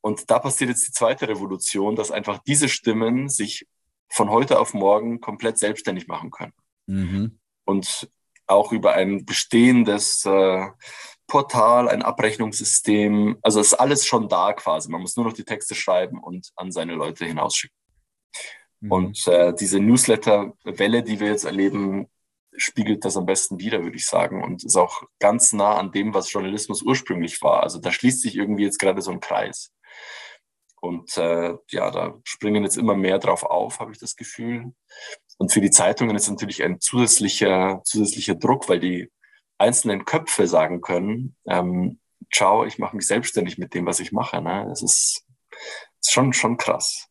Und da passiert jetzt die zweite Revolution, dass einfach diese Stimmen sich von heute auf morgen komplett selbstständig machen können. Mhm. Und auch über ein bestehendes äh, Portal, ein Abrechnungssystem, also ist alles schon da quasi. Man muss nur noch die Texte schreiben und an seine Leute hinausschicken. Mhm. Und äh, diese Newsletter-Welle, die wir jetzt erleben, spiegelt das am besten wider, würde ich sagen, und ist auch ganz nah an dem, was Journalismus ursprünglich war. Also da schließt sich irgendwie jetzt gerade so ein Kreis. Und äh, ja, da springen jetzt immer mehr drauf auf, habe ich das Gefühl. Und für die Zeitungen ist natürlich ein zusätzlicher, zusätzlicher Druck, weil die einzelnen Köpfe sagen können, ähm, ciao, ich mache mich selbstständig mit dem, was ich mache. Ne? Das ist, ist schon, schon krass,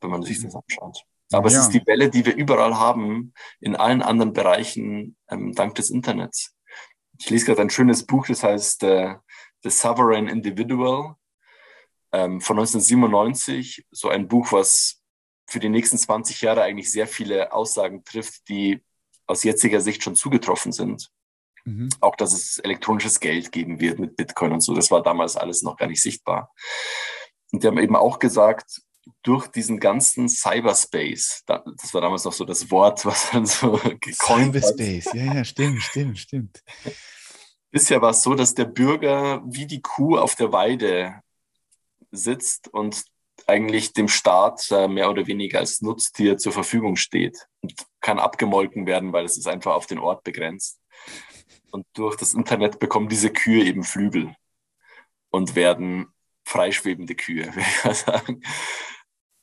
wenn man sich das anschaut. Aber ja. es ist die Welle, die wir überall haben, in allen anderen Bereichen, ähm, dank des Internets. Ich lese gerade ein schönes Buch, das heißt äh, The Sovereign Individual ähm, von 1997, so ein Buch, was für die nächsten 20 Jahre eigentlich sehr viele Aussagen trifft, die aus jetziger Sicht schon zugetroffen sind. Mhm. Auch, dass es elektronisches Geld geben wird mit Bitcoin und so. Das war damals alles noch gar nicht sichtbar. Und die haben eben auch gesagt, durch diesen ganzen Cyberspace, das war damals noch so das Wort, was dann so gecoint Cyberspace, hat. ja, ja, stimmt, stimmt, stimmt. Bisher war es so, dass der Bürger wie die Kuh auf der Weide sitzt und eigentlich dem Staat äh, mehr oder weniger als Nutztier zur Verfügung steht und kann abgemolken werden, weil es ist einfach auf den Ort begrenzt. Und durch das Internet bekommen diese Kühe eben Flügel und werden freischwebende Kühe, würde ich mal sagen,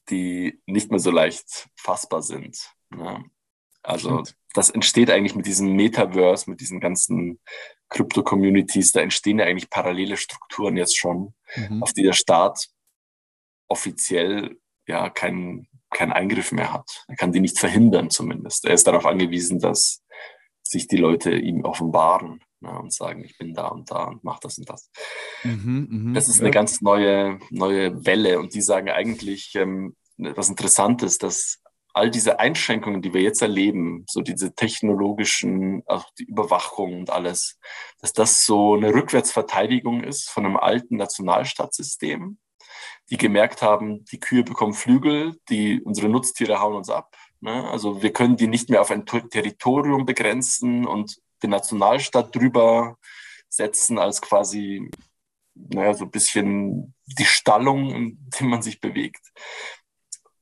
die nicht mehr so leicht fassbar sind. Ne? Also das entsteht eigentlich mit diesem Metaverse, mit diesen ganzen Krypto-Communities, da entstehen ja eigentlich parallele Strukturen jetzt schon, mhm. auf die der Staat offiziell ja keinen keinen Eingriff mehr hat. Er kann die nicht verhindern zumindest. Er ist darauf angewiesen, dass sich die Leute ihm offenbaren ne, und sagen, ich bin da und da und mach das und das. Mhm, mh, das ist ja. eine ganz neue, neue Welle und die sagen eigentlich ähm, was Interessantes, dass all diese Einschränkungen, die wir jetzt erleben, so diese technologischen, auch die Überwachung und alles, dass das so eine Rückwärtsverteidigung ist von einem alten Nationalstaatssystem, die gemerkt haben, die Kühe bekommen Flügel, die unsere Nutztiere hauen uns ab. Ne? Also wir können die nicht mehr auf ein Territorium begrenzen und den Nationalstaat drüber setzen als quasi naja, so ein bisschen die Stallung, in der man sich bewegt.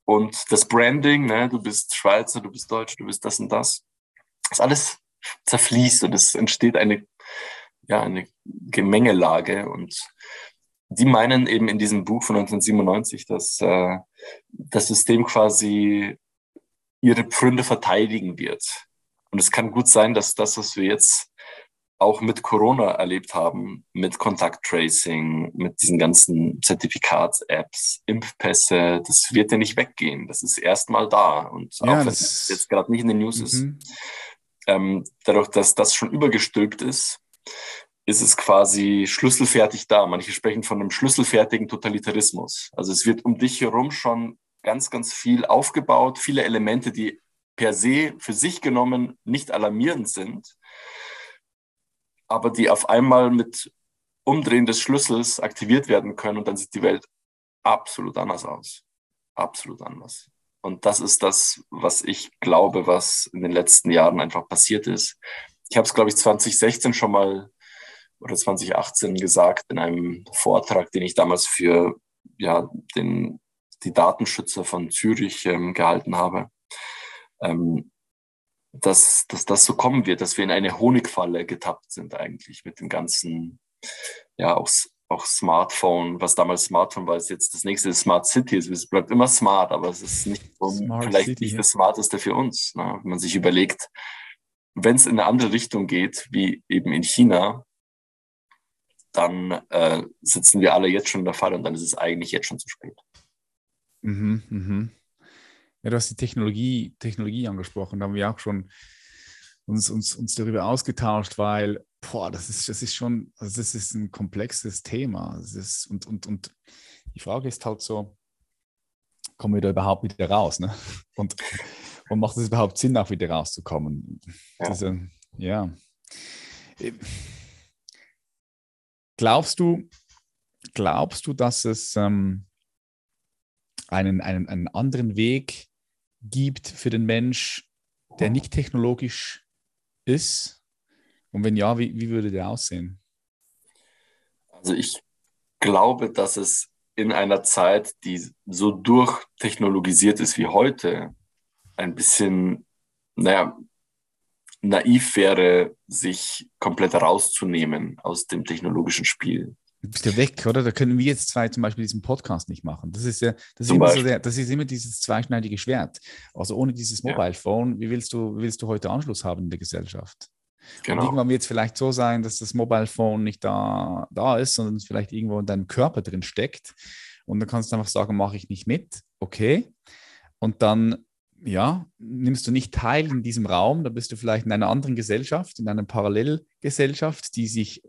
Und das Branding, ne, du bist Schweizer, du bist Deutsch, du bist das und das, das alles zerfließt und es entsteht eine, ja, eine Gemengelage. Und die meinen eben in diesem Buch von 1997, dass äh, das System quasi ihre Pfründe verteidigen wird. Und es kann gut sein, dass das, was wir jetzt auch mit Corona erlebt haben, mit Kontakttracing, mit diesen ganzen Zertifikats-Apps, Impfpässe, das wird ja nicht weggehen. Das ist erstmal da. Und ja, auch wenn es jetzt gerade nicht in den News mhm. ist, ähm, dadurch, dass das schon übergestülpt ist, ist es quasi schlüsselfertig da. Manche sprechen von einem schlüsselfertigen Totalitarismus. Also es wird um dich herum schon ganz, ganz viel aufgebaut, viele Elemente, die per se für sich genommen nicht alarmierend sind, aber die auf einmal mit Umdrehen des Schlüssels aktiviert werden können und dann sieht die Welt absolut anders aus. Absolut anders. Und das ist das, was ich glaube, was in den letzten Jahren einfach passiert ist. Ich habe es, glaube ich, 2016 schon mal oder 2018 gesagt in einem Vortrag, den ich damals für ja, den, die Datenschützer von Zürich ähm, gehalten habe. Ähm, dass, dass das so kommen wird, dass wir in eine Honigfalle getappt sind eigentlich mit dem ganzen, ja, auch, auch Smartphone, was damals Smartphone war, ist jetzt das nächste Smart City. Es bleibt immer smart, aber es ist nicht vielleicht City, nicht das Smarteste für uns. Ne? Wenn man sich überlegt, wenn es in eine andere Richtung geht, wie eben in China, dann äh, sitzen wir alle jetzt schon in der Falle und dann ist es eigentlich jetzt schon zu spät. Mhm, mhm. Ja, du hast die Technologie, Technologie angesprochen, da haben wir auch schon uns, uns, uns darüber ausgetauscht, weil boah, das ist, das ist schon, also das ist ein komplexes Thema. Das ist, und, und, und die Frage ist halt so, kommen wir da überhaupt wieder raus? Ne? Und, und macht es überhaupt Sinn, auch wieder rauszukommen? Ja. Diese, ja. Glaubst du, glaubst du, dass es ähm, einen, einen, einen anderen Weg gibt für den Mensch, der nicht technologisch ist? Und wenn ja, wie, wie würde der aussehen? Also ich glaube, dass es in einer Zeit, die so durchtechnologisiert ist wie heute, ein bisschen, naja, naiv wäre, sich komplett rauszunehmen aus dem technologischen Spiel. Bist ja weg, oder? Da können wir jetzt zwei zum Beispiel diesen Podcast nicht machen. Das ist ja, das ist, immer, so der, das ist immer dieses zweischneidige Schwert. Also ohne dieses Mobile. Phone, wie willst du, wie willst du heute Anschluss haben in der Gesellschaft? Genau. Und irgendwann wird es vielleicht so sein, dass das Mobile Phone nicht da, da ist, sondern es vielleicht irgendwo in deinem Körper drin steckt. Und dann kannst du einfach sagen, mache ich nicht mit, okay. Und dann, ja, nimmst du nicht teil in diesem Raum, da bist du vielleicht in einer anderen Gesellschaft, in einer Parallelgesellschaft, die sich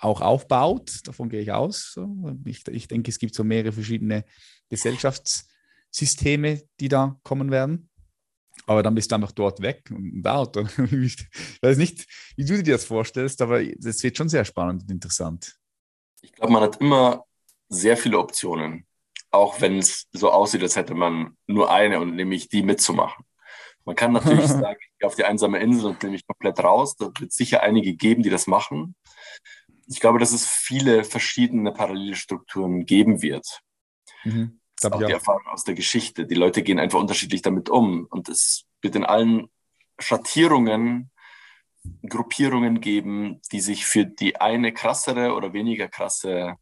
auch aufbaut. Davon gehe ich aus. Ich, ich denke, es gibt so mehrere verschiedene Gesellschaftssysteme, die da kommen werden. Aber dann bist du einfach dort weg und out. Ich weiß nicht, wie du dir das vorstellst, aber es wird schon sehr spannend und interessant. Ich glaube, man hat immer sehr viele Optionen, auch wenn es so aussieht, als hätte man nur eine und nämlich die mitzumachen. Man kann natürlich sagen, ich gehe auf die einsame Insel und nehme mich komplett raus. Da wird es sicher einige geben, die das machen. Ich glaube, dass es viele verschiedene parallele Strukturen geben wird. Mhm. Das ist auch die Erfahrung aus der Geschichte. Die Leute gehen einfach unterschiedlich damit um. Und es wird in allen Schattierungen Gruppierungen geben, die sich für die eine krassere oder weniger krasse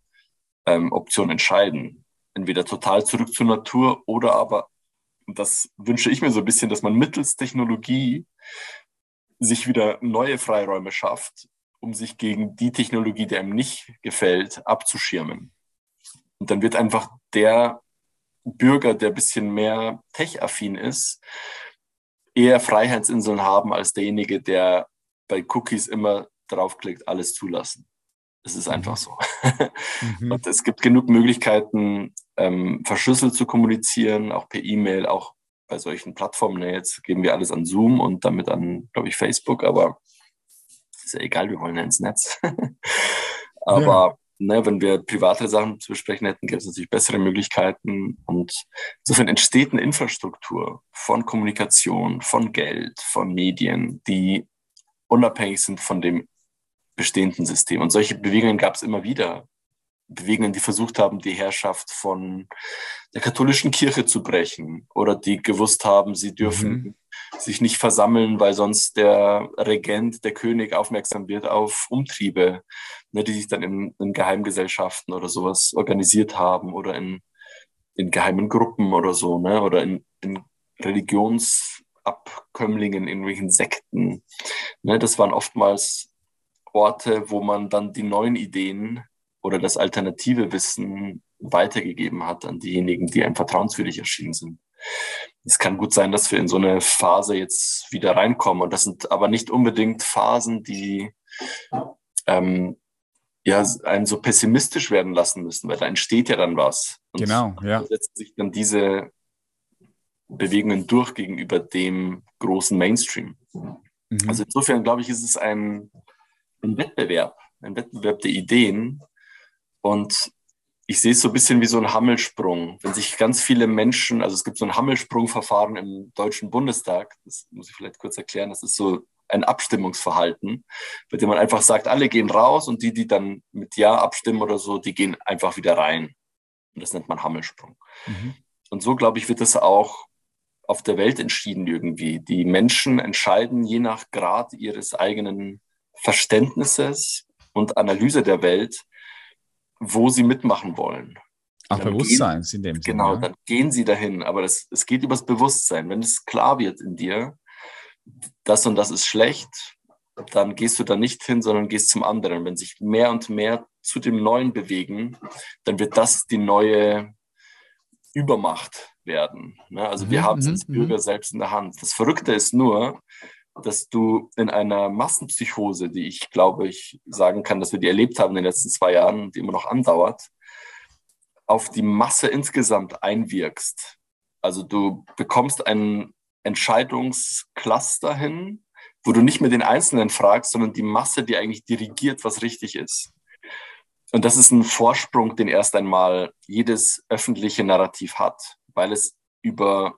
ähm, Option entscheiden. Entweder total zurück zur Natur oder aber, und das wünsche ich mir so ein bisschen, dass man mittels Technologie sich wieder neue Freiräume schafft, um sich gegen die Technologie, die einem nicht gefällt, abzuschirmen. Und dann wird einfach der Bürger, der ein bisschen mehr tech-affin ist, eher Freiheitsinseln haben als derjenige, der bei Cookies immer draufklickt, alles zulassen. Es ist einfach so. Mhm. Und es gibt genug Möglichkeiten, ähm, verschlüsselt zu kommunizieren, auch per E-Mail, auch bei solchen Plattformen. Jetzt geben wir alles an Zoom und damit an, glaube ich, Facebook, aber ist ja egal, wir wollen ja ins Netz. aber ne, wenn wir private Sachen zu besprechen hätten, gäbe es natürlich bessere Möglichkeiten. Und insofern entsteht eine Infrastruktur von Kommunikation, von Geld, von Medien, die unabhängig sind von dem bestehenden System. Und solche Bewegungen gab es immer wieder. Bewegungen, die versucht haben, die Herrschaft von der katholischen Kirche zu brechen oder die gewusst haben, sie dürfen mhm. sich nicht versammeln, weil sonst der Regent, der König aufmerksam wird auf Umtriebe, ne, die sich dann in, in Geheimgesellschaften oder sowas organisiert haben oder in, in geheimen Gruppen oder so, ne, oder in, in Religionsabkömmlingen, in irgendwelchen Sekten. Ne, das waren oftmals Orte, wo man dann die neuen Ideen oder das alternative Wissen weitergegeben hat an diejenigen, die einem vertrauenswürdig erschienen sind. Es kann gut sein, dass wir in so eine Phase jetzt wieder reinkommen. Und das sind aber nicht unbedingt Phasen, die ähm, ja, einen so pessimistisch werden lassen müssen, weil da entsteht ja dann was. Und genau, ja. setzen sich dann diese Bewegungen durch gegenüber dem großen Mainstream. Mhm. Also insofern glaube ich, ist es ein, ein Wettbewerb, ein Wettbewerb der Ideen, und ich sehe es so ein bisschen wie so ein Hammelsprung. Wenn sich ganz viele Menschen, also es gibt so ein Hammelsprungverfahren im Deutschen Bundestag, das muss ich vielleicht kurz erklären, das ist so ein Abstimmungsverhalten, bei dem man einfach sagt, alle gehen raus und die, die dann mit Ja abstimmen oder so, die gehen einfach wieder rein. Und das nennt man Hammelsprung. Mhm. Und so, glaube ich, wird das auch auf der Welt entschieden irgendwie. Die Menschen entscheiden je nach Grad ihres eigenen Verständnisses und Analyse der Welt, wo sie mitmachen wollen. Ach, Bewusstsein in dem Sinne. Genau, ja. dann gehen sie dahin. Aber das, es geht übers Bewusstsein. Wenn es klar wird in dir, das und das ist schlecht, dann gehst du da nicht hin, sondern gehst zum anderen. Wenn sich mehr und mehr zu dem Neuen bewegen, dann wird das die neue Übermacht werden. Ne? Also wir mhm, haben es als mhm, Bürger mhm. selbst in der Hand. Das Verrückte ist nur, dass du in einer Massenpsychose, die ich glaube, ich sagen kann, dass wir die erlebt haben in den letzten zwei Jahren, die immer noch andauert, auf die Masse insgesamt einwirkst. Also du bekommst ein Entscheidungscluster hin, wo du nicht mehr den Einzelnen fragst, sondern die Masse, die eigentlich dirigiert, was richtig ist. Und das ist ein Vorsprung, den erst einmal jedes öffentliche Narrativ hat, weil es über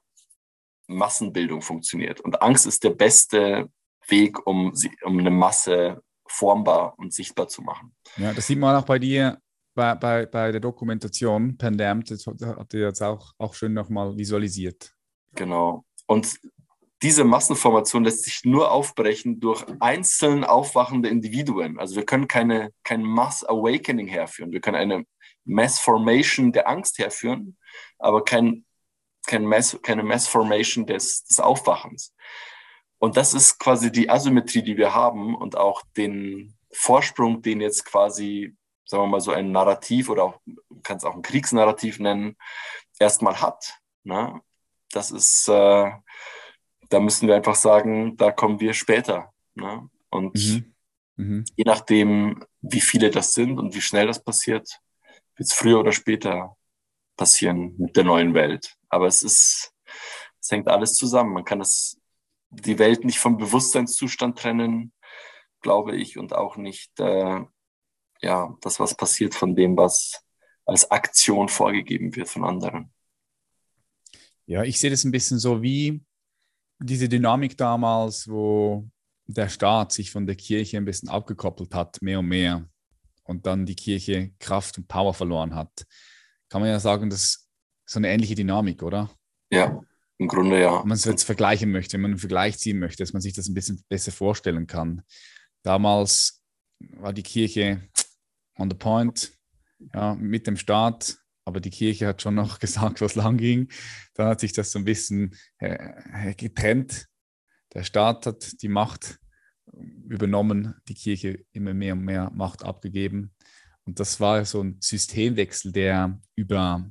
Massenbildung funktioniert. Und Angst ist der beste Weg, um, um eine Masse formbar und sichtbar zu machen. Ja, das sieht man auch bei dir, bei, bei, bei der Dokumentation Pandemic, das hat ihr jetzt auch, auch schön nochmal visualisiert. Genau. Und diese Massenformation lässt sich nur aufbrechen durch einzeln aufwachende Individuen. Also wir können keine, kein Mass Awakening herführen. Wir können eine Mass Formation der Angst herführen, aber kein kein Mass, keine Mass Formation des, des Aufwachens. Und das ist quasi die Asymmetrie, die wir haben und auch den Vorsprung, den jetzt quasi, sagen wir mal, so ein Narrativ oder auch, kann es auch ein Kriegsnarrativ nennen, erstmal hat. Ne? Das ist, äh, da müssen wir einfach sagen, da kommen wir später. Ne? Und mhm. Mhm. je nachdem, wie viele das sind und wie schnell das passiert, wird es früher oder später passieren mit der neuen Welt. Aber es ist, es hängt alles zusammen. Man kann das, die Welt nicht vom Bewusstseinszustand trennen, glaube ich, und auch nicht, äh, ja, das, was passiert von dem, was als Aktion vorgegeben wird von anderen. Ja, ich sehe das ein bisschen so wie diese Dynamik damals, wo der Staat sich von der Kirche ein bisschen abgekoppelt hat, mehr und mehr, und dann die Kirche Kraft und Power verloren hat kann man ja sagen, das ist so eine ähnliche Dynamik, oder? Ja, im Grunde ja. Wenn man es jetzt vergleichen möchte, wenn man einen Vergleich ziehen möchte, dass man sich das ein bisschen besser vorstellen kann. Damals war die Kirche on the point, ja, mit dem Staat, aber die Kirche hat schon noch gesagt, was lang ging. Dann hat sich das so ein bisschen äh, getrennt. Der Staat hat die Macht übernommen, die Kirche immer mehr und mehr Macht abgegeben. Und das war so ein Systemwechsel, der über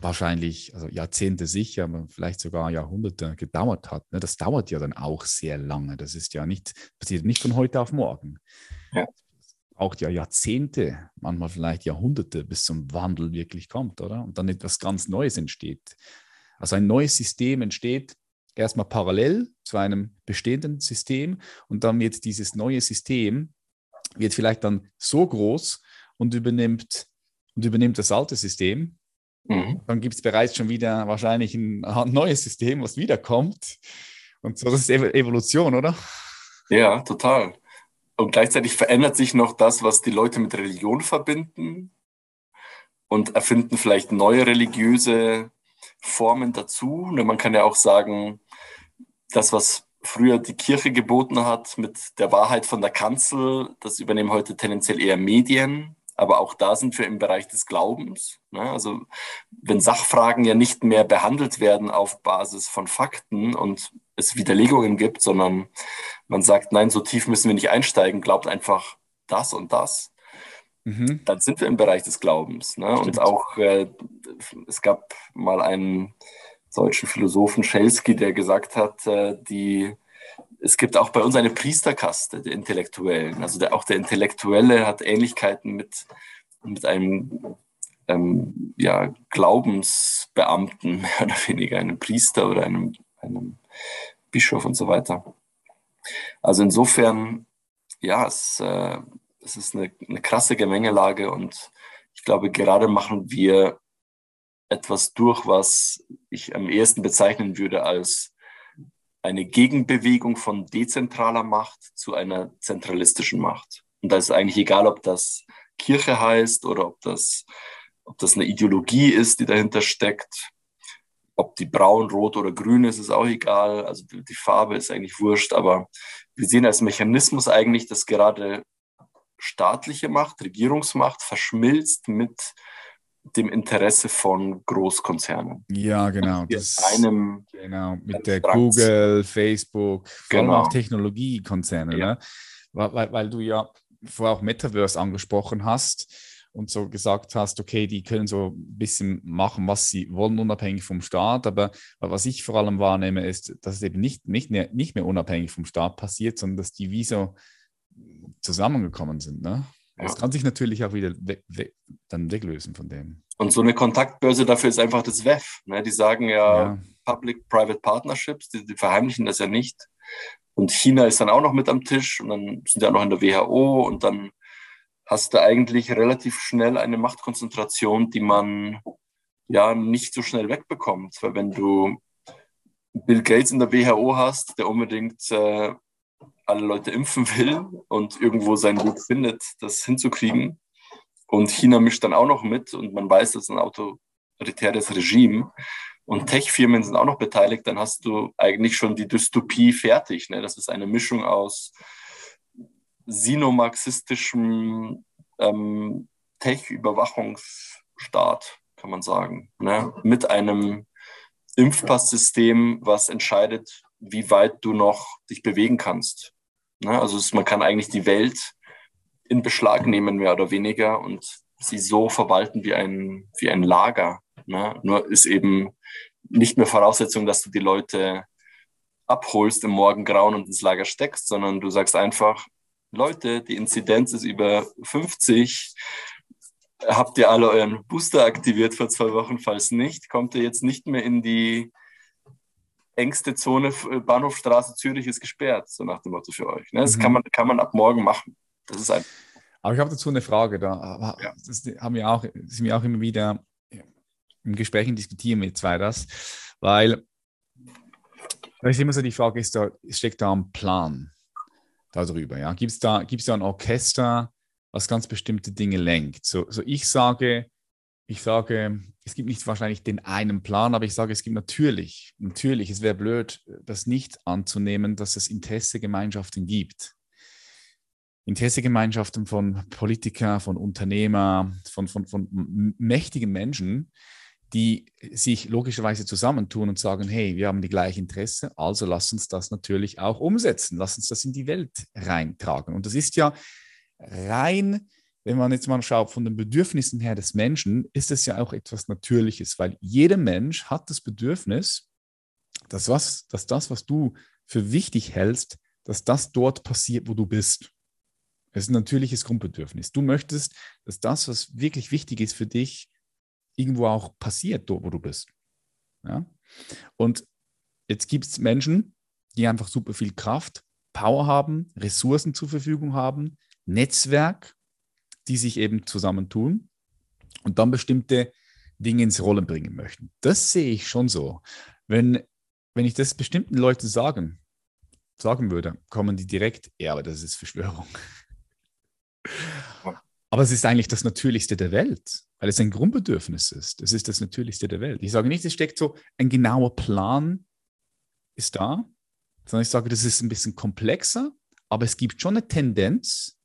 wahrscheinlich also Jahrzehnte sicher, aber vielleicht sogar Jahrhunderte gedauert hat. Ne? Das dauert ja dann auch sehr lange. Das ist ja nicht, passiert nicht von heute auf morgen. Ja. Auch ja Jahrzehnte, manchmal vielleicht Jahrhunderte, bis zum Wandel wirklich kommt, oder? Und dann etwas ganz Neues entsteht. Also ein neues System entsteht erstmal parallel zu einem bestehenden System und dann wird dieses neue System wird vielleicht dann so groß, und übernimmt, und übernimmt das alte System. Mhm. Dann gibt es bereits schon wieder wahrscheinlich ein neues System, was wiederkommt. Und so das ist Evolution, oder? Ja, total. Und gleichzeitig verändert sich noch das, was die Leute mit Religion verbinden und erfinden vielleicht neue religiöse Formen dazu. Und man kann ja auch sagen, das, was früher die Kirche geboten hat mit der Wahrheit von der Kanzel, das übernehmen heute tendenziell eher Medien. Aber auch da sind wir im Bereich des Glaubens. Ne? Also wenn Sachfragen ja nicht mehr behandelt werden auf Basis von Fakten und es Widerlegungen gibt, sondern man sagt, nein, so tief müssen wir nicht einsteigen, glaubt einfach das und das, mhm. dann sind wir im Bereich des Glaubens. Ne? Und auch äh, es gab mal einen deutschen Philosophen, Schelsky, der gesagt hat, äh, die es gibt auch bei uns eine Priesterkaste der Intellektuellen. Also der, auch der Intellektuelle hat Ähnlichkeiten mit, mit einem ähm, ja, Glaubensbeamten, mehr oder weniger, einem Priester oder einem, einem Bischof und so weiter. Also insofern, ja, es, äh, es ist eine, eine krasse Gemengelage und ich glaube, gerade machen wir etwas durch, was ich am ehesten bezeichnen würde als eine Gegenbewegung von dezentraler Macht zu einer zentralistischen Macht. Und da ist eigentlich egal, ob das Kirche heißt oder ob das, ob das eine Ideologie ist, die dahinter steckt. Ob die braun, rot oder grün ist, ist auch egal. Also die Farbe ist eigentlich wurscht, aber wir sehen als Mechanismus eigentlich, dass gerade staatliche Macht, Regierungsmacht verschmilzt mit dem Interesse von Großkonzernen. Ja, genau. Das einem genau mit der Google, Facebook, vor allem Genau. auch Technologiekonzerne, Ja. ne? weil, weil, du ja vorher auch Metaverse angesprochen hast und so gesagt hast, okay, die können so ein bisschen machen, was sie wollen, unabhängig vom Staat. Aber was ich vor allem wahrnehme, ist, dass es eben nicht, nicht, mehr, nicht mehr unabhängig vom Staat passiert, sondern dass die wie so zusammengekommen sind. Ne? Das Ja. kann sich natürlich auch wieder we we dann weglösen von dem. Und so eine Kontaktbörse dafür ist einfach das WEF. Ne? Die sagen ja, Ja. Public-Private Partnerships, die, die verheimlichen das ja nicht. Und China ist dann auch noch mit am Tisch und dann sind auch noch in der WHO und dann hast du eigentlich relativ schnell eine Machtkonzentration, die man ja nicht so schnell wegbekommt. Weil wenn du Bill Gates in der WHO hast, der unbedingt äh, alle Leute impfen will und irgendwo seinen Weg findet, das hinzukriegen, und China mischt dann auch noch mit und man weiß, das ist ein autoritäres Regime und Tech-Firmen sind auch noch beteiligt, dann hast du eigentlich schon die Dystopie fertig. Ne? Das ist eine Mischung aus sinomarxistischem ähm, Tech-Überwachungsstaat, kann man sagen, ne? mit einem Impfpasssystem, was entscheidet, wie weit du noch dich bewegen kannst. Ne? Also es, man kann eigentlich die Welt in Beschlag nehmen, mehr oder weniger, und sie so verwalten wie ein, wie ein Lager. Ne? Nur ist eben nicht mehr Voraussetzung, dass du die Leute abholst im Morgengrauen und ins Lager steckst, sondern du sagst einfach, Leute, die Inzidenz ist über 50, habt ihr alle euren Booster aktiviert vor zwei Wochen? Falls nicht, kommt ihr jetzt nicht mehr in die engste Zone, Bahnhofstraße Zürich ist gesperrt, so nach dem Motto für euch. Ne? Das Mhm. kann, man, kann man ab morgen machen. Das ist ein Aber ich habe dazu eine Frage. Da Ja. das haben wir auch, sind wir auch immer wieder im Gespräch und diskutieren mit zwei das, weil da ist immer so die Frage, ist da, steckt da ein Plan darüber? Ja? Gibt es da, gibt's da ein Orchester, was ganz bestimmte Dinge lenkt? So, so ich sage, ich sage, es gibt nicht wahrscheinlich den einen Plan, aber ich sage, es gibt natürlich, natürlich, es wäre blöd, das nicht anzunehmen, dass es Interessegemeinschaften gibt. Interessegemeinschaften von Politikern, von Unternehmern, von, von, von mächtigen Menschen, die sich logischerweise zusammentun und sagen, hey, wir haben die gleichen Interesse, also lass uns das natürlich auch umsetzen, lass uns das in die Welt reintragen. Und das ist ja rein, wenn man jetzt mal schaut, von den Bedürfnissen her des Menschen, ist es ja auch etwas Natürliches, weil jeder Mensch hat das Bedürfnis, dass, was, dass das, was du für wichtig hältst, dass das dort passiert, wo du bist. Es ist ein natürliches Grundbedürfnis. Du möchtest, dass das, was wirklich wichtig ist für dich, irgendwo auch passiert, wo du bist. Ja? Und jetzt gibt es Menschen, die einfach super viel Kraft, Power haben, Ressourcen zur Verfügung haben, Netzwerk, die sich eben zusammentun und dann bestimmte Dinge ins Rollen bringen möchten. Das sehe ich schon so. Wenn, wenn ich das bestimmten Leuten sagen, sagen würde, kommen die direkt, ja, aber das ist Verschwörung. Aber es ist eigentlich das Natürlichste der Welt, weil es ein Grundbedürfnis ist. Es ist das Natürlichste der Welt. Ich sage nicht, es steckt so ein genauer Plan ist da, sondern ich sage, das ist ein bisschen komplexer, aber es gibt schon eine Tendenz,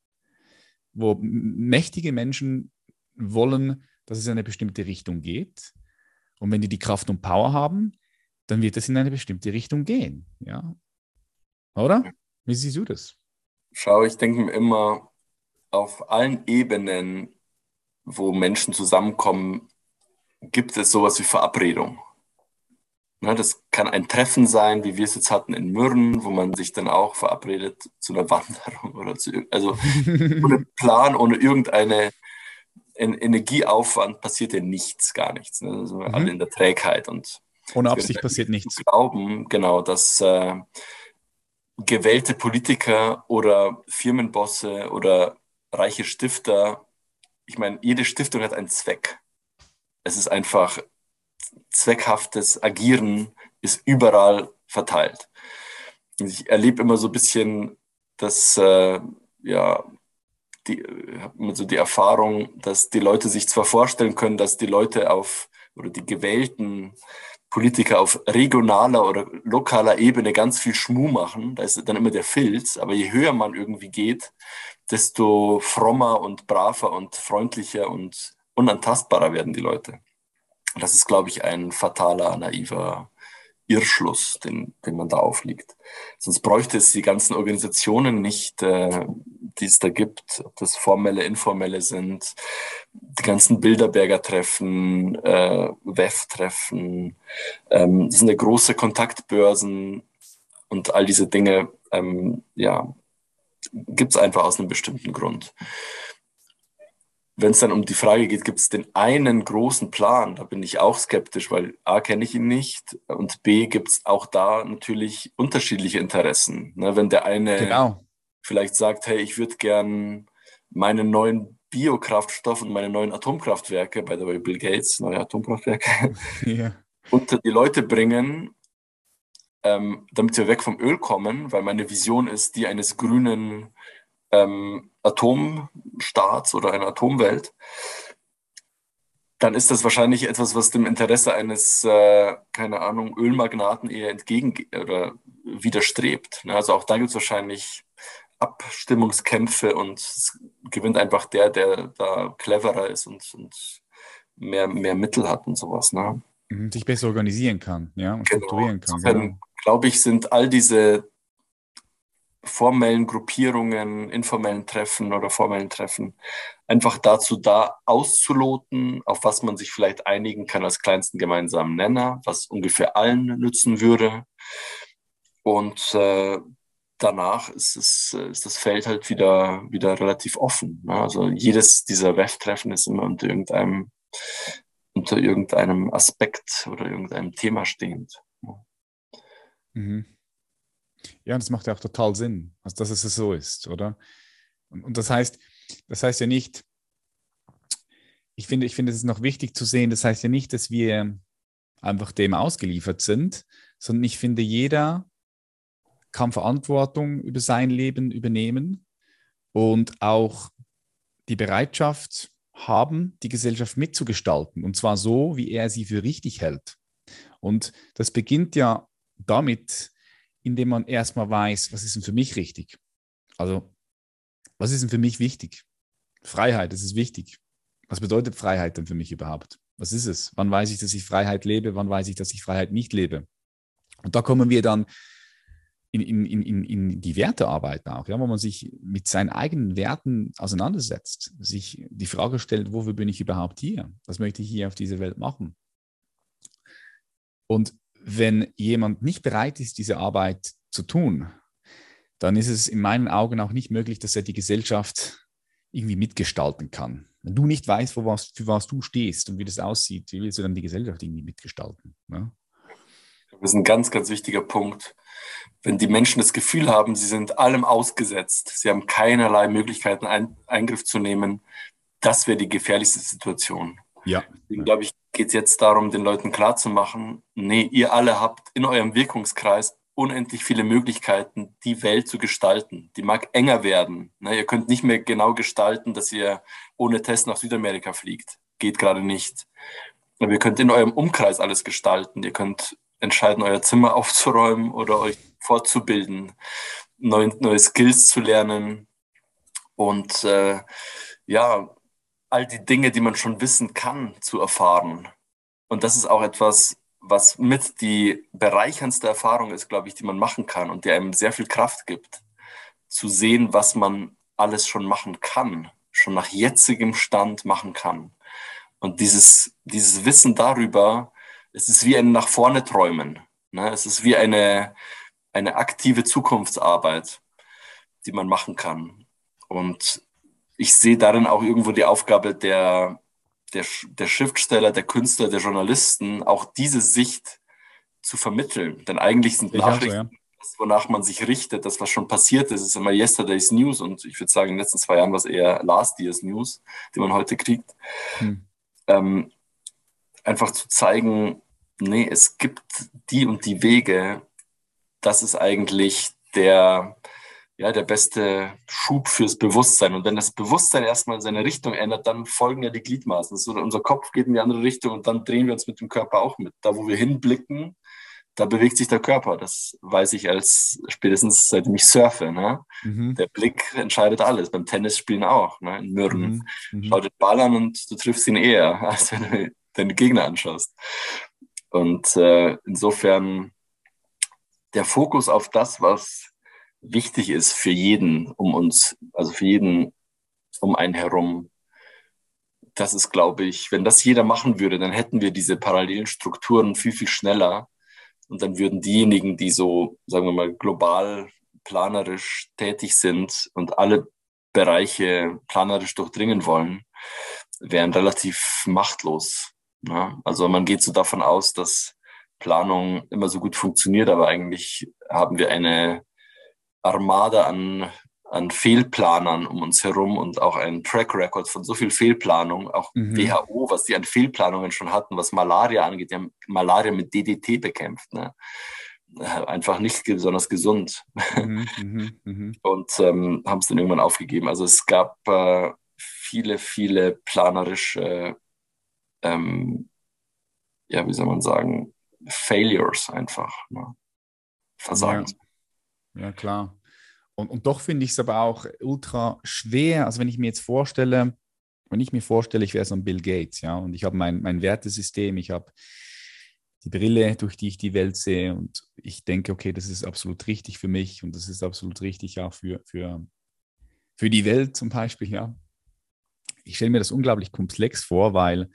wo mächtige Menschen wollen, dass es in eine bestimmte Richtung geht. Und wenn die die Kraft und Power haben, dann wird es in eine bestimmte Richtung gehen. Ja? Oder? Wie siehst du das? Schau, ich denke mir immer, auf allen Ebenen, wo Menschen zusammenkommen, gibt es sowas wie Verabredung. Ne, das kann ein Treffen sein, wie wir es jetzt hatten in Mürren, wo man sich dann auch verabredet zu einer Wanderung oder zu, also ohne Plan, ohne irgendeine Energieaufwand passiert ja nichts, gar nichts. Ne? Also mhm. alle in der Trägheit und ohne Absicht passiert nichts. Glauben, genau, dass äh, gewählte Politiker oder Firmenbosse oder reiche Stifter, ich meine, jede Stiftung hat einen Zweck. Es ist einfach zweckhaftes Agieren ist überall verteilt. Ich erlebe immer so ein bisschen, dass äh, ja, die, habe immer so die Erfahrung, dass die Leute sich zwar vorstellen können, dass die Leute auf oder die gewählten Politiker auf regionaler oder lokaler Ebene ganz viel Schmuh machen, da ist dann immer der Filz, aber je höher man irgendwie geht, desto frommer und braver und freundlicher und unantastbarer werden die Leute. Das ist, glaube ich, ein fataler, naiver Irrschluss, den, den man da aufliegt. Sonst bräuchte es die ganzen Organisationen nicht, äh, die es da gibt, ob das formelle, informelle sind, die ganzen Bilderberger-Treffen, äh, WEF-Treffen, ähm, das sind ja große Kontaktbörsen und all diese Dinge, ähm, ja, gibt es einfach aus einem bestimmten Grund wenn es dann um die Frage geht, gibt es den einen großen Plan, da bin ich auch skeptisch, weil A kenne ich ihn nicht und B gibt es auch da natürlich unterschiedliche Interessen. Ne, wenn der eine genau. vielleicht sagt, hey, ich würde gern meinen neuen Biokraftstoff und meine neuen Atomkraftwerke, by the way, Bill Gates, neue Atomkraftwerke, ja. unter die Leute bringen, ähm, damit wir weg vom Öl kommen, weil meine Vision ist die eines grünen ähm, Atomstaats oder einer Atomwelt, dann ist das wahrscheinlich etwas, was dem Interesse eines, äh, keine Ahnung, Ölmagnaten eher entgegen oder widerstrebt. Ne? Also auch da gibt es wahrscheinlich Abstimmungskämpfe und es gewinnt einfach der, der da cleverer ist und, und mehr, mehr Mittel hat und sowas. Ne? Mhm, sich besser organisieren kann, ja, und genau. strukturieren kann. Insofern, genau. Glaube ich, sind all diese formellen Gruppierungen, informellen Treffen oder formellen Treffen einfach dazu da auszuloten, auf was man sich vielleicht einigen kann als kleinsten gemeinsamen Nenner, was ungefähr allen nützen würde. Und äh, danach ist, es, ist das Feld halt wieder, wieder relativ offen. Ne? Also jedes dieser WEF-Treffen ist immer unter irgendeinem, unter irgendeinem Aspekt oder irgendeinem Thema stehend. Mhm. Ja, das macht ja auch total Sinn, also dass es so ist, oder? Und, und das heißt, das heißt ja nicht, ich finde, ich finde, es ist noch wichtig zu sehen, das heißt ja nicht, dass wir einfach dem ausgeliefert sind, sondern ich finde, jeder kann Verantwortung über sein Leben übernehmen und auch die Bereitschaft haben, die Gesellschaft mitzugestalten. Und zwar so, wie er sie für richtig hält. Und das beginnt ja damit, indem man erstmal weiß, was ist denn für mich richtig? Also, was ist denn für mich wichtig? Freiheit, das ist wichtig. Was bedeutet Freiheit denn für mich überhaupt? Was ist es? Wann weiß ich, dass ich Freiheit lebe? Wann weiß ich, dass ich Freiheit nicht lebe? Und da kommen wir dann in, in, in, in die Wertearbeit auch, ja, wo man sich mit seinen eigenen Werten auseinandersetzt, sich die Frage stellt, wofür bin ich überhaupt hier? Was möchte ich hier auf dieser Welt machen? Und wenn jemand nicht bereit ist, diese Arbeit zu tun, dann ist es in meinen Augen auch nicht möglich, dass er die Gesellschaft irgendwie mitgestalten kann. Wenn du nicht weißt, für was, für was du stehst und wie das aussieht, wie willst du dann die Gesellschaft irgendwie mitgestalten? Ne? Das ist ein ganz, ganz wichtiger Punkt. Wenn die Menschen das Gefühl haben, sie sind allem ausgesetzt, sie haben keinerlei Möglichkeiten, ein, Eingriff zu nehmen, das wäre die gefährlichste Situation. Ja. Deswegen glaube ich, geht es jetzt darum, den Leuten klarzumachen, nee, ihr alle habt in eurem Wirkungskreis unendlich viele Möglichkeiten, die Welt zu gestalten. Die mag enger werden. Ne? Ihr könnt nicht mehr genau gestalten, dass ihr ohne Test nach Südamerika fliegt. Geht gerade nicht. Aber ihr könnt in eurem Umkreis alles gestalten. Ihr könnt entscheiden, euer Zimmer aufzuräumen oder euch fortzubilden, neue, neue Skills zu lernen. Und äh, ja, all die Dinge, die man schon wissen kann, zu erfahren. Und das ist auch etwas, was mit die bereicherndste Erfahrung ist, glaube ich, die man machen kann und die einem sehr viel Kraft gibt, zu sehen, was man alles schon machen kann, schon nach jetzigem Stand machen kann. Und dieses, dieses Wissen darüber, es ist wie ein nach vorne träumen. Ne? Es ist wie eine, eine aktive Zukunftsarbeit, die man machen kann. Und ich sehe darin auch irgendwo die Aufgabe der, der, der Schriftsteller, der Künstler, der Journalisten, auch diese Sicht zu vermitteln. Denn eigentlich sind ich Nachrichten, so, ja. das, wonach man sich richtet, das, was schon passiert ist, ist immer Yesterday's News und ich würde sagen, in den letzten zwei Jahren war es eher Last Year's News, die man heute kriegt. Hm. Ähm, einfach zu zeigen, nee, es gibt die und die Wege, das ist eigentlich der, ja, der beste Schub fürs Bewusstsein. Und wenn das Bewusstsein erstmal seine Richtung ändert, dann folgen ja die Gliedmaßen. So, unser Kopf geht in die andere Richtung und dann drehen wir uns mit dem Körper auch mit. Da, wo wir hinblicken, da bewegt sich der Körper. Das weiß ich als spätestens seitdem ich surfe. Ne? Mhm. Der Blick entscheidet alles. Beim Tennisspielen auch. Ne? In Mürren. Mhm. mhm. Schau den Ball an und du triffst ihn eher, als wenn du deine Gegner anschaust. Und äh, insofern der Fokus auf das, was wichtig ist für jeden um uns, also für jeden um einen herum, das ist, glaube ich, wenn das jeder machen würde, dann hätten wir diese parallelen Strukturen viel, viel schneller. Und dann würden diejenigen, die so, sagen wir mal, global planerisch tätig sind und alle Bereiche planerisch durchdringen wollen, wären relativ machtlos. Ja? Also man geht so davon aus, dass Planung immer so gut funktioniert, aber eigentlich haben wir eine Armada an an Fehlplanern um uns herum und auch ein Track Record von so viel Fehlplanung, auch mhm. WHO, was die an Fehlplanungen schon hatten, was Malaria angeht, die haben Malaria mit DDT bekämpft. Ne? Äh, einfach nicht besonders gesund. Mhm, mh, mh. Und ähm, haben es dann irgendwann aufgegeben. Also es gab äh, viele, viele planerische, ähm, ja, wie soll man sagen, Failures einfach. Ne? Versagen. Ja. Ja, klar. Und, und doch finde ich es aber auch ultra schwer. Also wenn ich mir jetzt vorstelle, wenn ich mir vorstelle, ich wäre so ein Bill Gates, ja, und ich habe mein, mein Wertesystem, ich habe die Brille, durch die ich die Welt sehe und ich denke, okay, das ist absolut richtig für mich und das ist absolut richtig auch für, für, für die Welt zum Beispiel, ja. Ich stelle mir das unglaublich komplex vor, weil,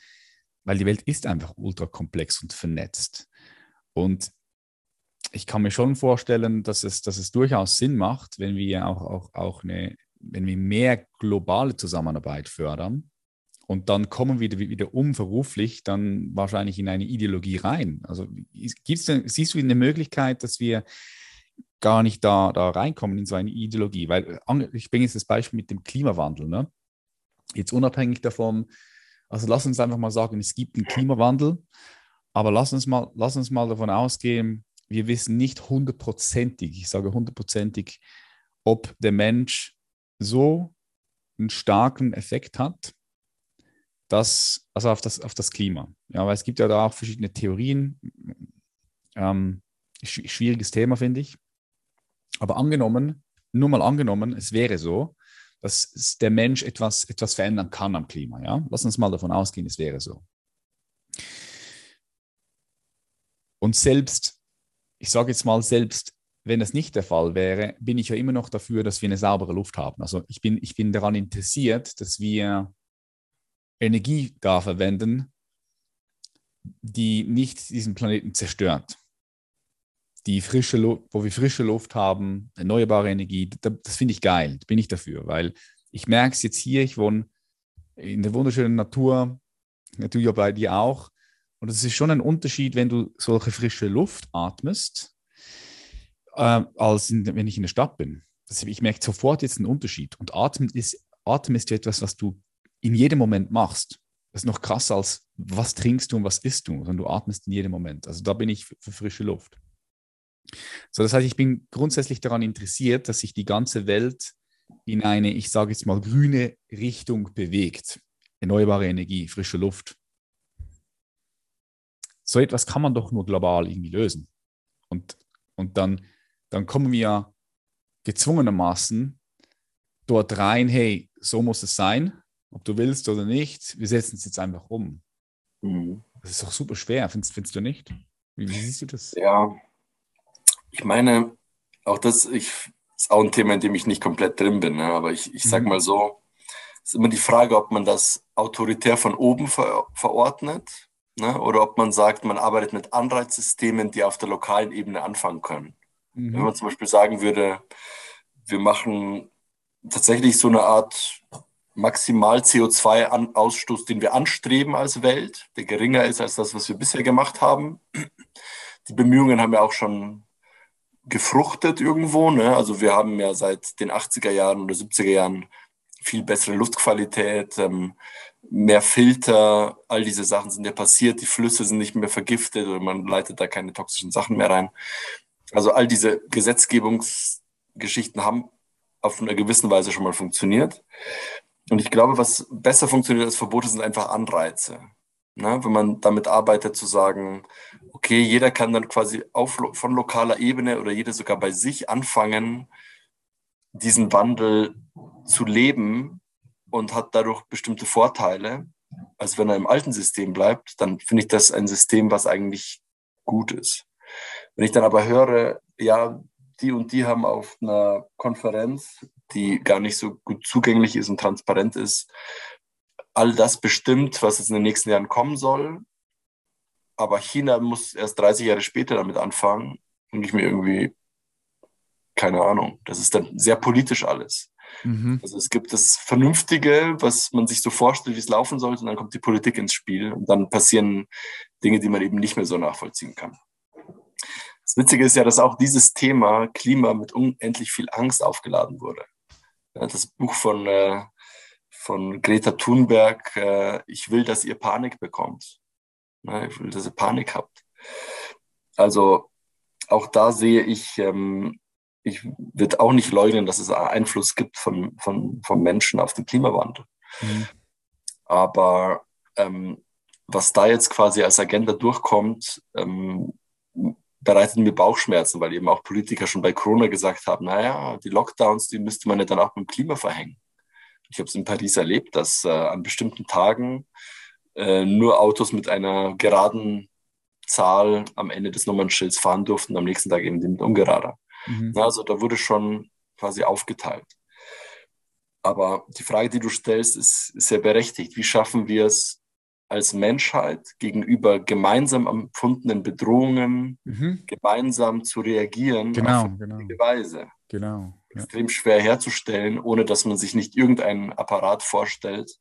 weil die Welt ist einfach ultra komplex und vernetzt. Und ich kann mir schon vorstellen, dass es, dass es durchaus Sinn macht, wenn wir auch, auch, auch eine, wenn wir mehr globale Zusammenarbeit fördern. Und dann kommen wir wieder, unverruflich dann wahrscheinlich in eine Ideologie rein. Also gibt's denn, siehst du eine Möglichkeit, dass wir gar nicht da, da reinkommen in so eine Ideologie? Weil ich bringe jetzt das Beispiel mit dem Klimawandel. Ne? Jetzt unabhängig davon, also lass uns einfach mal sagen, es gibt einen Klimawandel, aber lass uns mal, lass uns mal davon ausgehen, wir wissen nicht hundertprozentig, ich sage hundertprozentig, ob der Mensch so einen starken Effekt hat, dass, also auf das, auf das Klima. Ja, weil es gibt ja da auch verschiedene Theorien. Ähm, schwieriges Thema, finde ich. Aber angenommen, nur mal angenommen, es wäre so, dass der Mensch etwas, etwas verändern kann am Klima. Ja? Lass uns mal davon ausgehen, es wäre so. Und selbst ich sage jetzt mal selbst, wenn das nicht der Fall wäre, bin ich ja immer noch dafür, dass wir eine saubere Luft haben. Also ich bin, ich bin daran interessiert, dass wir Energie da verwenden, die nicht diesen Planeten zerstört. Die frische Luft, wo wir frische Luft haben, erneuerbare Energie, das, das finde ich geil, bin ich dafür, weil ich merke es jetzt hier, ich wohne in der wunderschönen Natur, natürlich bei dir auch. Und es ist schon ein Unterschied, wenn du solche frische Luft atmest, äh, als in, wenn ich in der Stadt bin. Also ich merke sofort jetzt einen Unterschied. Und Atmen ist, Atmen ist ja etwas, was du in jedem Moment machst. Das ist noch krasser als, was trinkst du und was isst du, sondern du atmest in jedem Moment. Also da bin ich für, für frische Luft. So, das heißt, ich bin grundsätzlich daran interessiert, dass sich die ganze Welt in eine, ich sage jetzt mal, grüne Richtung bewegt. Erneuerbare Energie, frische Luft so etwas kann man doch nur global irgendwie lösen. Und, und dann, dann kommen wir gezwungenermaßen dort rein, hey, so muss es sein, ob du willst oder nicht, wir setzen es jetzt einfach um. Mhm. Das ist doch super schwer, findest, findest du nicht? Wie, wie, siehst du das? Ja, ich meine, auch das ich, ist auch ein Thema, in dem ich nicht komplett drin bin, ne? aber ich, ich sage mhm. mal so, es ist immer die Frage, ob man das autoritär von oben ver verordnet Ne? Oder ob man sagt, man arbeitet mit Anreizsystemen, die auf der lokalen Ebene anfangen können. Mhm. Wenn man zum Beispiel sagen würde, wir machen tatsächlich so eine Art maximal CO2-Ausstoß, den wir anstreben als Welt, der geringer ist als das, was wir bisher gemacht haben. Die Bemühungen haben ja auch schon gefruchtet irgendwo. Ne? Also wir haben ja seit den 80er Jahren oder 70er Jahren viel bessere Luftqualität, ähm, mehr Filter, all diese Sachen sind ja passiert, die Flüsse sind nicht mehr vergiftet oder man leitet da keine toxischen Sachen mehr rein. Also all diese Gesetzgebungsgeschichten haben auf einer gewissen Weise schon mal funktioniert. Und ich glaube, was besser funktioniert als Verbote, sind einfach Anreize. Ne? Wenn man damit arbeitet, zu sagen, okay, jeder kann dann quasi auf, von lokaler Ebene oder jeder sogar bei sich anfangen, diesen Wandel zu leben und hat dadurch bestimmte Vorteile, als wenn er im alten System bleibt, dann finde ich das ein System, was eigentlich gut ist. Wenn ich dann aber höre, ja, die und die haben auf einer Konferenz, die gar nicht so gut zugänglich ist und transparent ist, all das bestimmt, was jetzt in den nächsten Jahren kommen soll. Aber China muss erst 30 Jahre später damit anfangen. Und ich mir irgendwie, keine Ahnung, das ist dann sehr politisch alles. Mhm. Also es gibt das Vernünftige, was man sich so vorstellt, wie es laufen sollte, und dann kommt die Politik ins Spiel und dann passieren Dinge, die man eben nicht mehr so nachvollziehen kann. Das Witzige ist ja, dass auch dieses Thema Klima mit unendlich viel Angst aufgeladen wurde. Das Buch von, äh, von Greta Thunberg, äh, ich will, dass ihr Panik bekommt. Ich will, dass ihr Panik habt. Also auch da sehe ich ähm, ich würde auch nicht leugnen, dass es Einfluss gibt von, von, von Menschen auf den Klimawandel. Mhm. Aber ähm, was da jetzt quasi als Agenda durchkommt, ähm, bereitet mir Bauchschmerzen, weil eben auch Politiker schon bei Corona gesagt haben, naja, die Lockdowns, die müsste man ja dann auch beim Klima verhängen. Ich habe es in Paris erlebt, dass äh, an bestimmten Tagen äh, nur Autos mit einer geraden Zahl am Ende des Nummernschilds fahren durften, am nächsten Tag eben die mit ungerader. Mhm. Also da wurde schon quasi aufgeteilt. Aber die Frage, die du stellst, ist, sehr berechtigt. Wie schaffen wir es als Menschheit gegenüber gemeinsam empfundenen Bedrohungen mhm. gemeinsam zu reagieren genau, auf genau. Weise? Genau. Ja. Extrem schwer herzustellen, ohne dass man sich nicht irgendeinen Apparat vorstellt,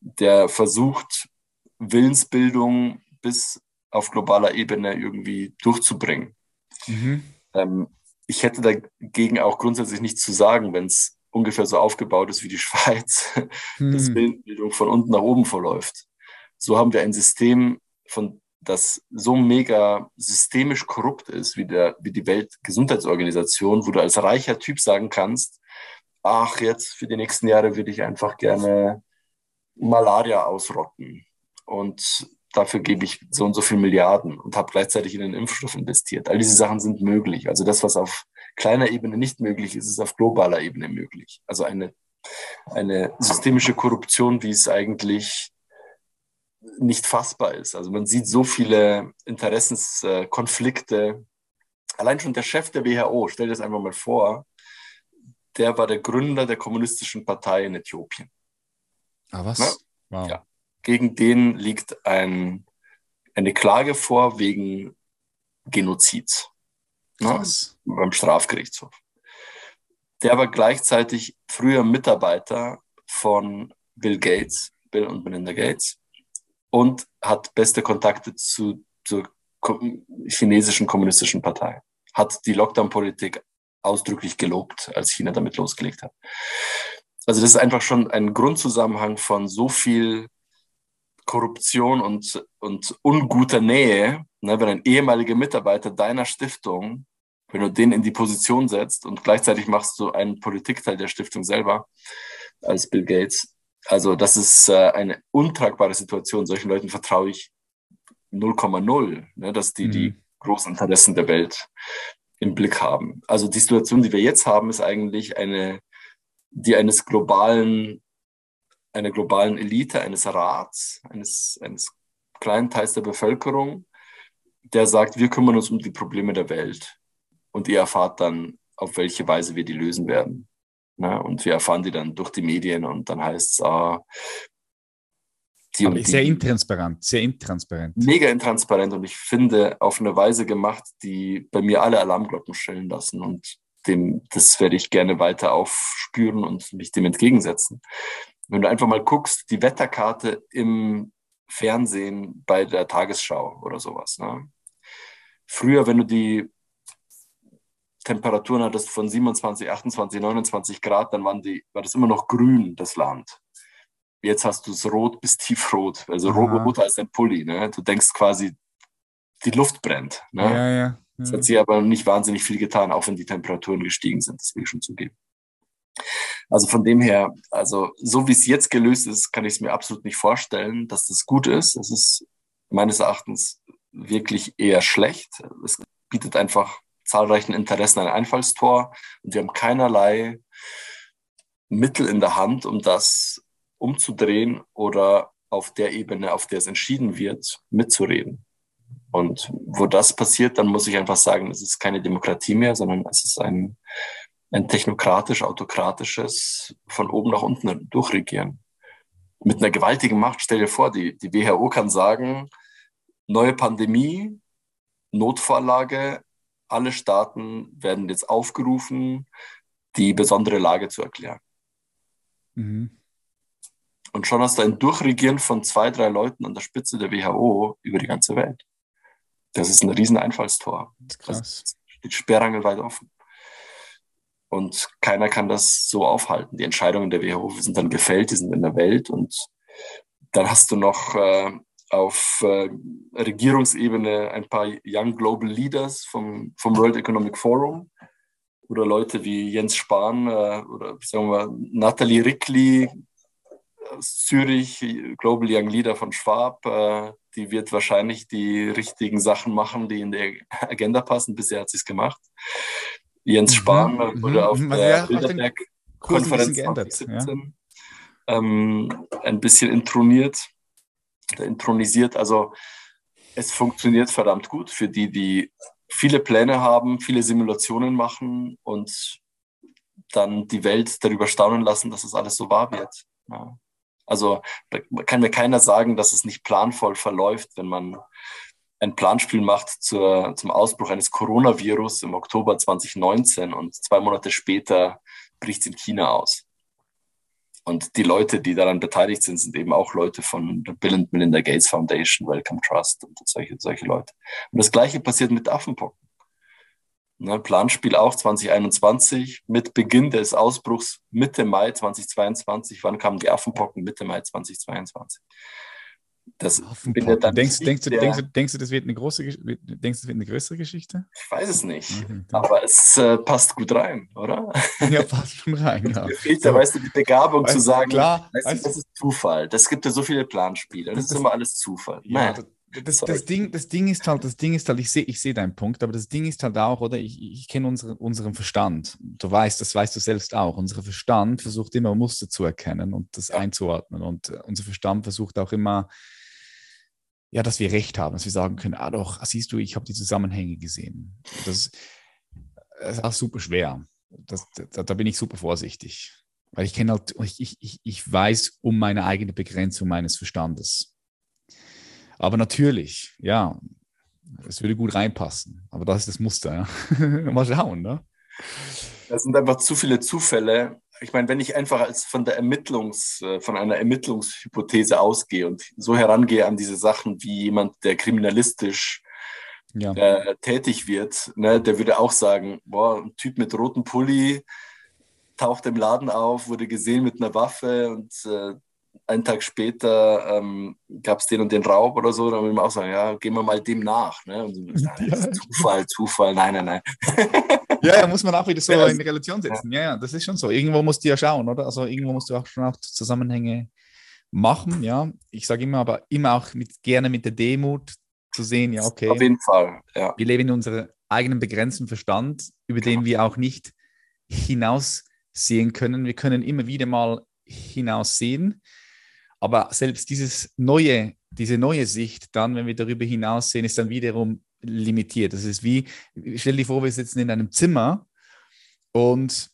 der versucht, Willensbildung bis auf globaler Ebene irgendwie durchzubringen. Mhm. Ähm, ich hätte dagegen auch grundsätzlich nichts zu sagen, wenn es ungefähr so aufgebaut ist wie die Schweiz, hm. dass Bildung von unten nach oben verläuft. So haben wir ein System, von das so mega systemisch korrupt ist wie, der, wie die Weltgesundheitsorganisation, wo du als reicher Typ sagen kannst, ach, jetzt für die nächsten Jahre würde ich einfach gerne Malaria ausrotten. Und dafür gebe ich so und so viel Milliarden und habe gleichzeitig in den Impfstoff investiert. All diese Sachen sind möglich. Also das, was auf kleiner Ebene nicht möglich ist, ist auf globaler Ebene möglich. Also eine, eine systemische Korruption, wie es eigentlich nicht fassbar ist. Also man sieht so viele Interessenskonflikte. Allein schon der Chef der WHO, stell dir das einfach mal vor, der war der Gründer der kommunistischen Partei in Äthiopien. Ah, was? Na? Wow. Ja gegen den liegt ein, eine Klage vor wegen Genozids ne, beim Strafgerichtshof. Der war gleichzeitig früher Mitarbeiter von Bill Gates, Bill und Melinda Gates, und hat beste Kontakte zu, zur chinesischen kommunistischen Partei. Hat die Lockdown-Politik ausdrücklich gelobt, als China damit losgelegt hat. Also das ist einfach schon ein Grundzusammenhang von so viel Korruption und, und unguter Nähe, ne, wenn ein ehemaliger Mitarbeiter deiner Stiftung, wenn du den in die Position setzt und gleichzeitig machst du einen Politikteil der Stiftung selber als Bill Gates. Also das ist äh, eine untragbare Situation. Solchen Leuten vertraue ich 0,0, ne, dass die mhm. die großen Interessen der Welt im Blick haben. Also die Situation, die wir jetzt haben, ist eigentlich eine, die eines globalen einer globalen Elite, eines Rats, eines, eines kleinen Teils der Bevölkerung, der sagt, wir kümmern uns um die Probleme der Welt. Und ihr erfahrt dann, auf welche Weise wir die lösen werden. Ne? Und wir erfahren die dann durch die Medien und dann heißt es, ah, die Aber sehr die, intransparent, sehr intransparent. Mega intransparent und ich finde auf eine Weise gemacht, die bei mir alle Alarmglocken stellen lassen und dem, das werde ich gerne weiter aufspüren und mich dem entgegensetzen. Wenn du einfach mal guckst, die Wetterkarte im Fernsehen bei der Tagesschau oder sowas. Ne? Früher, wenn du die Temperaturen hattest von 27, 28, 29 Grad, dann waren die, war das immer noch grün, das Land. Jetzt hast du es rot bis tiefrot, also Aha. roter als ein Pulli. Ne? Du denkst quasi, die Luft brennt. Ne? Ja, ja. Es hat sich aber nicht wahnsinnig viel getan, auch wenn die Temperaturen gestiegen sind, das will ich schon zugeben. Also von dem her, also so wie es jetzt gelöst ist, kann ich es mir absolut nicht vorstellen, dass das gut ist. Es ist meines Erachtens wirklich eher schlecht. Es bietet einfach zahlreichen Interessen ein Einfallstor und wir haben keinerlei Mittel in der Hand, um das umzudrehen oder auf der Ebene, auf der es entschieden wird, mitzureden. Und wo das passiert, dann muss ich einfach sagen, es ist keine Demokratie mehr, sondern es ist ein, ein technokratisch-autokratisches von oben nach unten durchregieren. Mit einer gewaltigen Macht, stell dir vor, die, die WHO kann sagen, neue Pandemie, Notvorlage, alle Staaten werden jetzt aufgerufen, die besondere Lage zu erklären. Mhm. Und schon hast du ein Durchregieren von zwei, drei Leuten an der Spitze der WHO über die ganze Welt. Das ist ein riesen Einfallstor. Das ist krass. Also steht sperrangelweit offen. Und keiner kann das so aufhalten. Die Entscheidungen der WHO sind dann gefällt, die sind in der Welt. Und dann hast du noch äh, auf äh, Regierungsebene ein paar Young Global Leaders vom, vom World Economic Forum oder Leute wie Jens Spahn äh, oder sagen wir Nathalie Rickli aus Zürich, Global Young Leader von Schwab. Äh, die wird wahrscheinlich die richtigen Sachen machen, die in der Agenda passen. Bisher hat sie es gemacht. Jens mhm, Spahn mhm, wurde auf mhm. der ja, Bilderberg-Konferenz 2017 ja. ähm, ein bisschen introniert, intronisiert. Also es funktioniert verdammt gut für die, die viele Pläne haben, viele Simulationen machen und dann die Welt darüber staunen lassen, dass es das alles so wahr wird. Ja. Also kann mir keiner sagen, dass es nicht planvoll verläuft, wenn man ein Planspiel macht zur, zum Ausbruch eines Coronavirus im Oktober 2019 und zwei Monate später bricht es in China aus. Und die Leute, die daran beteiligt sind, sind eben auch Leute von der Bill and Melinda Gates Foundation, Wellcome Trust und solche, solche Leute. Und das Gleiche passiert mit Affenpocken. Ne, Planspiel auch 2021 mit Beginn des Ausbruchs Mitte Mai 2022. Wann kamen die Affenpocken? Mitte Mai 2022. Das Affenpocken. Denkst, denkst, du, denkst, du, denkst du, das wird eine große, denkst du, das wird eine größere Geschichte? Ich weiß es nicht, mhm, aber es äh, passt gut rein, oder? Ja, passt schon rein. Ja. Mir fehlt da, weißt du, die Begabung weißt, zu sagen, klar, weißt du, das ist Zufall. Das gibt ja so viele Planspiele. Das, das ist immer alles Zufall. Ja, Nein das, das, Ding, das Ding ist halt, das Ding ist halt, ich sehe ich seh deinen Punkt, aber das Ding ist halt auch, oder ich, ich kenne unsere, unseren Verstand. Du weißt, das weißt du selbst auch. Unser Verstand versucht immer Muster zu erkennen und das einzuordnen. Und uh, unser Verstand versucht auch immer, ja, dass wir recht haben, dass wir sagen können, ah doch, siehst du, ich habe die Zusammenhänge gesehen. Das, das, ist auch super schwer. Das, da, da bin ich super vorsichtig. Weil ich kenne halt, ich, ich, ich weiß um meine eigene Begrenzung meines Verstandes. Aber natürlich, ja, es würde gut reinpassen. Aber das ist das Muster. Ja. Mal schauen. Ne? Das sind einfach zu viele Zufälle. Ich meine, wenn ich einfach als von der Ermittlungs, äh, von einer Ermittlungshypothese ausgehe und so herangehe an diese Sachen wie jemand, der kriminalistisch ja. äh, tätig wird, ne, der würde auch sagen, boah, ein Typ mit rotem Pulli taucht im Laden auf, wurde gesehen mit einer Waffe und äh, einen Tag später ähm, gab es den und den Raub oder so, dann würde man auch sagen, ja, gehen wir mal dem nach. Ne? Und so, ja. Zufall, Zufall, nein, nein, nein. ja, ja, muss man auch wieder so in Relation setzen. Ja. ja, das ist schon so. Irgendwo musst du ja schauen, oder? Also irgendwo musst du auch schon auch Zusammenhänge machen, ja. Ich sage immer, aber immer auch mit, gerne mit der Demut zu sehen, ja, okay. Auf jeden Fall, ja. Wir leben in unserem eigenen begrenzten Verstand, über den wir auch nicht hinaussehen können. Wir können immer wieder mal hinaussehen, aber selbst dieses neue, diese neue Sicht, dann, wenn wir darüber hinaussehen, ist dann wiederum limitiert. Das ist wie, stell dir vor, wir sitzen in einem Zimmer und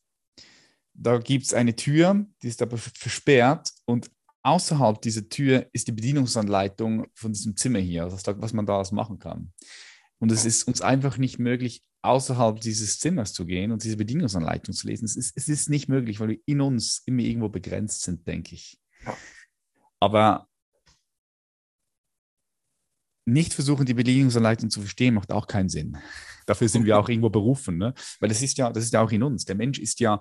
da gibt es eine Tür, die ist aber versperrt und außerhalb dieser Tür ist die Bedienungsanleitung von diesem Zimmer hier, also was man da alles machen kann. Und es ist uns einfach nicht möglich, außerhalb dieses Zimmers zu gehen und diese Bedienungsanleitung zu lesen. Es ist, es ist nicht möglich, weil wir in uns immer irgendwo begrenzt sind, denke ich. Aber nicht versuchen, die Bedienungsanleitung zu verstehen, macht auch keinen Sinn. Dafür sind wir auch irgendwo berufen, ne? weil das ist ja, das ist ja auch in uns. Der Mensch ist ja,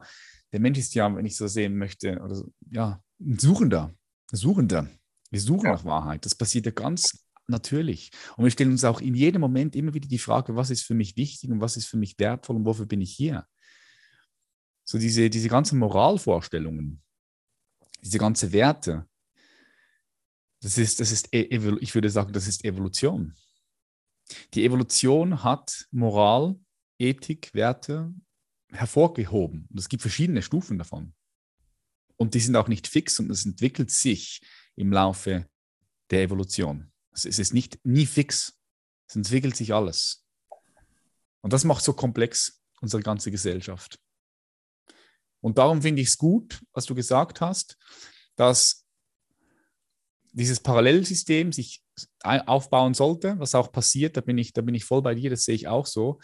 der Mensch ist ja, wenn ich so sehen möchte, oder so, ja, ein Suchender, ein Suchender. Wir suchen ja. nach Wahrheit. Das passiert ja ganz natürlich. Und wir stellen uns auch in jedem Moment immer wieder die Frage, was ist für mich wichtig und was ist für mich wertvoll und wofür bin ich hier? so diese, diese ganzen Moralvorstellungen, diese ganzen Werte, das ist, das ist, e, ich würde sagen, das ist Evolution. Die Evolution hat Moral, Ethik, Werte hervorgehoben. Und es gibt verschiedene Stufen davon. Und die sind auch nicht fix und es entwickelt sich im Laufe der Evolution. Es ist nicht nie fix. Es entwickelt sich alles. Und das macht so komplex unsere ganze Gesellschaft. Und darum finde ich es gut, was du gesagt hast, dass dieses Parallelsystem sich aufbauen sollte, was auch passiert, da bin ich, da bin ich voll bei dir, das sehe ich auch so.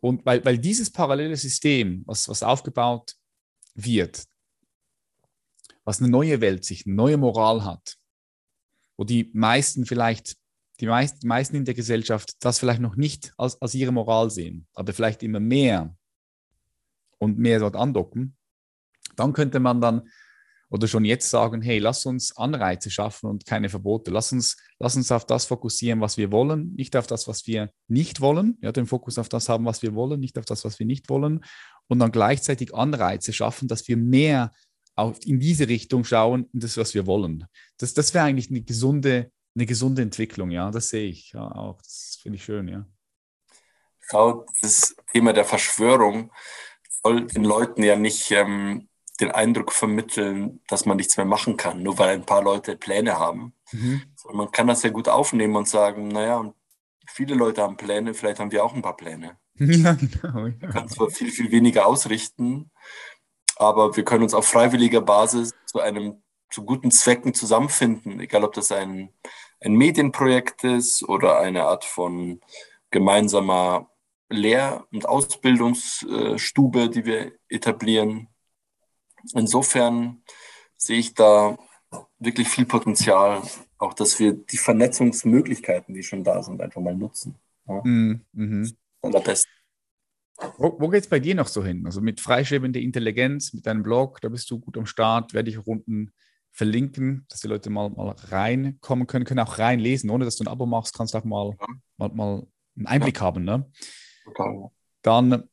Und weil, weil dieses parallele System, was, was aufgebaut wird, was eine neue Welt sich, eine neue Moral hat, wo die meisten vielleicht, die, meist, die meisten in der Gesellschaft das vielleicht noch nicht als, als ihre Moral sehen, aber vielleicht immer mehr und mehr dort andocken, dann könnte man dann oder schon jetzt sagen, hey, lass uns Anreize schaffen und keine Verbote. Lass uns, lass uns auf das fokussieren, was wir wollen, nicht auf das, was wir nicht wollen. Ja, den Fokus auf das haben, was wir wollen, nicht auf das, was wir nicht wollen. Und dann gleichzeitig Anreize schaffen, dass wir mehr auf, in diese Richtung schauen, in das, was wir wollen. Das, das wäre eigentlich eine gesunde, eine gesunde Entwicklung, ja, das sehe ich ja, auch. Das finde ich schön, ja. Schau, das Thema der Verschwörung soll den Leuten ja nicht ähm, den Eindruck vermitteln, dass man nichts mehr machen kann, nur weil ein paar Leute Pläne haben. Mhm. Man kann das ja gut aufnehmen und sagen, naja, viele Leute haben Pläne, vielleicht haben wir auch ein paar Pläne. Ja, genau. Ja. Man kann zwar viel, viel weniger ausrichten, aber wir können uns auf freiwilliger Basis zu einem zu guten Zwecken zusammenfinden, egal ob das ein, ein Medienprojekt ist oder eine Art von gemeinsamer Lehr- und Ausbildungsstube, die wir etablieren. Insofern sehe ich da wirklich viel Potenzial, auch dass wir die Vernetzungsmöglichkeiten, die schon da sind, einfach mal nutzen. Ja. Mhm. mhm. Allerbesten. Wo, wo geht es bei dir noch so hin? Also mit freischwebender Intelligenz, mit deinem Blog, da bist du gut am Start, werde ich unten verlinken, dass die Leute mal, mal reinkommen können, können auch reinlesen, ohne dass du ein Abo machst, kannst du auch mal, ja. mal, mal, einen Einblick ja. haben. Ne? Dann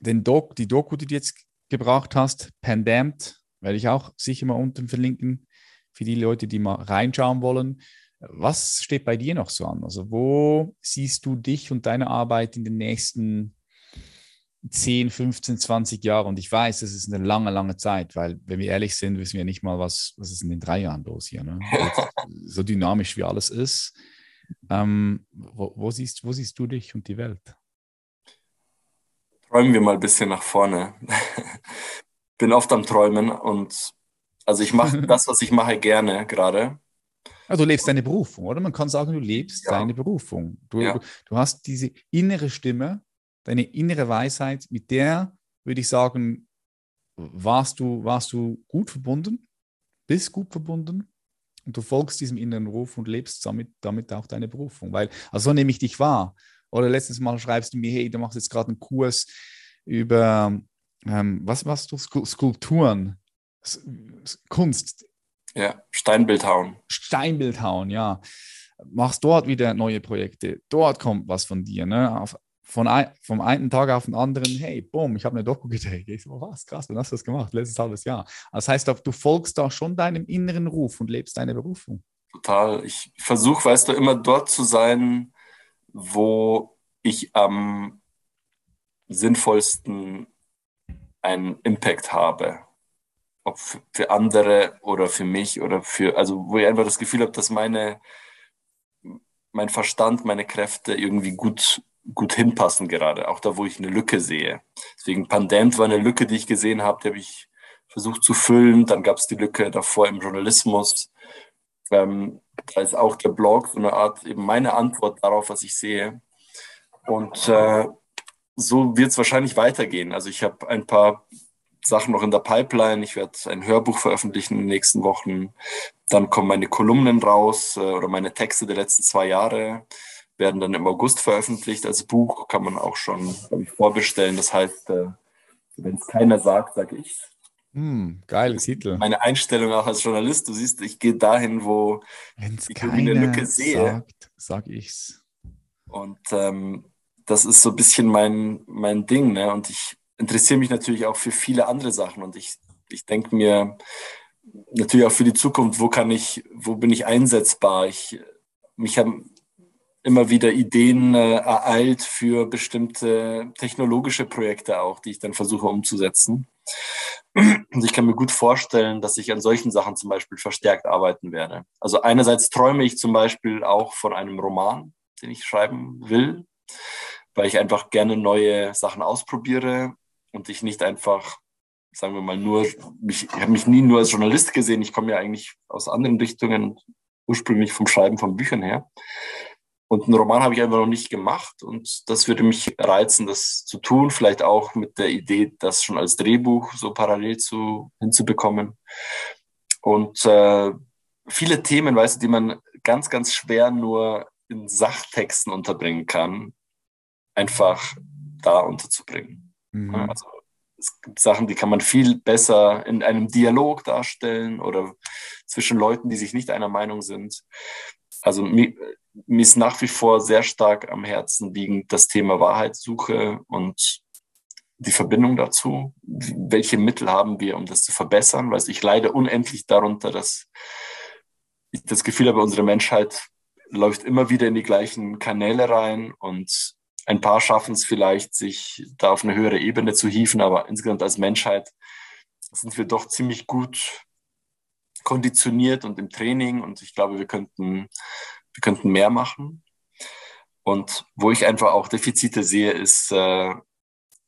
den Doc, die Doku, die du jetzt gebracht hast, Pandemd, werde ich auch sicher mal unten verlinken, für die Leute, die mal reinschauen wollen. Was steht bei dir noch so an? Also wo siehst du dich und deine Arbeit in den nächsten 10, 15, 20 Jahren? Und ich weiß, das ist eine lange, lange Zeit, weil, wenn wir ehrlich sind, wissen wir nicht mal, was, was ist in den drei Jahren los hier. Ne? so dynamisch wie alles ist. Ähm, wo, wo, siehst, wo siehst du dich und die Welt? Träumen wir mal ein bisschen nach vorne. Bin oft am Träumen und also ich mache das, was ich mache, gerne gerade. Also du lebst deine Berufung, oder? Man kann sagen, du lebst ja. deine Berufung. Du, ja. du, hast diese innere Stimme, deine innere Weisheit, mit der würde ich sagen, warst du, warst du gut verbunden, bist gut verbunden und du folgst diesem inneren Ruf und lebst damit, damit auch deine Berufung. Weil, also so nehme ich dich wahr. Oder letztes Mal schreibst du mir, hey, du machst jetzt gerade einen Kurs über, ähm, was machst du, Skulpturen, Kunst. Ja, Steinbildhauen. Steinbildhauen, ja. Machst dort wieder neue Projekte. Dort kommt was von dir. Ne? Auf, von ein, vom einen Tag auf den anderen, hey, boom, ich habe eine Doku gedreht. Ich so, was, krass, wann hast du das gemacht? Letztes halbes Jahr. Das heißt, du folgst da schon deinem inneren Ruf und lebst deine Berufung. Total. Ich versuche, weißt du, immer dort zu sein, wo ich am sinnvollsten einen Impact habe. Ob für andere oder für mich oder für, also wo ich einfach das Gefühl habe, dass meine, mein Verstand, meine Kräfte irgendwie gut, gut hinpassen gerade, auch da, wo ich eine Lücke sehe. Deswegen Pandemie war eine Lücke, die ich gesehen habe, die habe ich versucht zu füllen. Dann gab es die Lücke davor im Journalismus. Ähm, da ist auch der Blog so eine Art eben meine Antwort darauf, was ich sehe. Und äh, so wird es wahrscheinlich weitergehen. Also ich habe ein paar Sachen noch in der Pipeline. Ich werde ein Hörbuch veröffentlichen in den nächsten Wochen. Dann kommen meine Kolumnen raus äh, oder meine Texte der letzten zwei Jahre werden dann im August veröffentlicht als Buch. Kann man auch schon ich, vorbestellen. Das heißt, äh, wenn es keiner sagt, sage ich hm, geile Titel. Meine Einstellung auch als Journalist, du siehst, ich gehe dahin, wo Wenn's ich eine Lücke sehe. Sagt, sag ich's. Und ähm, das ist so ein bisschen mein, mein Ding, ne? Und ich interessiere mich natürlich auch für viele andere Sachen und ich, ich denke mir natürlich auch für die Zukunft, wo kann ich, wo bin ich einsetzbar? Ich, mich haben immer wieder Ideen äh, ereilt für bestimmte technologische Projekte auch, die ich dann versuche umzusetzen. Und ich kann mir gut vorstellen, dass ich an solchen Sachen zum Beispiel verstärkt arbeiten werde. Also einerseits träume ich zum Beispiel auch von einem Roman, den ich schreiben will, weil ich einfach gerne neue Sachen ausprobiere und ich nicht einfach, sagen wir mal, nur, mich, ich habe mich nie nur als Journalist gesehen, ich komme ja eigentlich aus anderen Richtungen, ursprünglich vom Schreiben von Büchern her. Und einen Roman habe ich einfach noch nicht gemacht und das würde mich reizen, das zu tun, vielleicht auch mit der Idee, das schon als Drehbuch so parallel zu, hinzubekommen. Und äh, viele Themen, weißt du, die man ganz, ganz schwer nur in Sachtexten unterbringen kann, einfach da unterzubringen. Mhm. Also es gibt Sachen, die kann man viel besser in einem Dialog darstellen oder zwischen Leuten, die sich nicht einer Meinung sind. Also mir, mir ist nach wie vor sehr stark am Herzen liegend das Thema Wahrheitssuche und die Verbindung dazu. Welche Mittel haben wir, um das zu verbessern? Weil ich leide unendlich darunter, dass ich das Gefühl habe, unsere Menschheit läuft immer wieder in die gleichen Kanäle rein und ein paar schaffen es vielleicht, sich da auf eine höhere Ebene zu hieven, aber insgesamt als Menschheit sind wir doch ziemlich gut konditioniert und im Training und ich glaube, wir könnten wir könnten mehr machen. Und wo ich einfach auch Defizite sehe, ist, äh,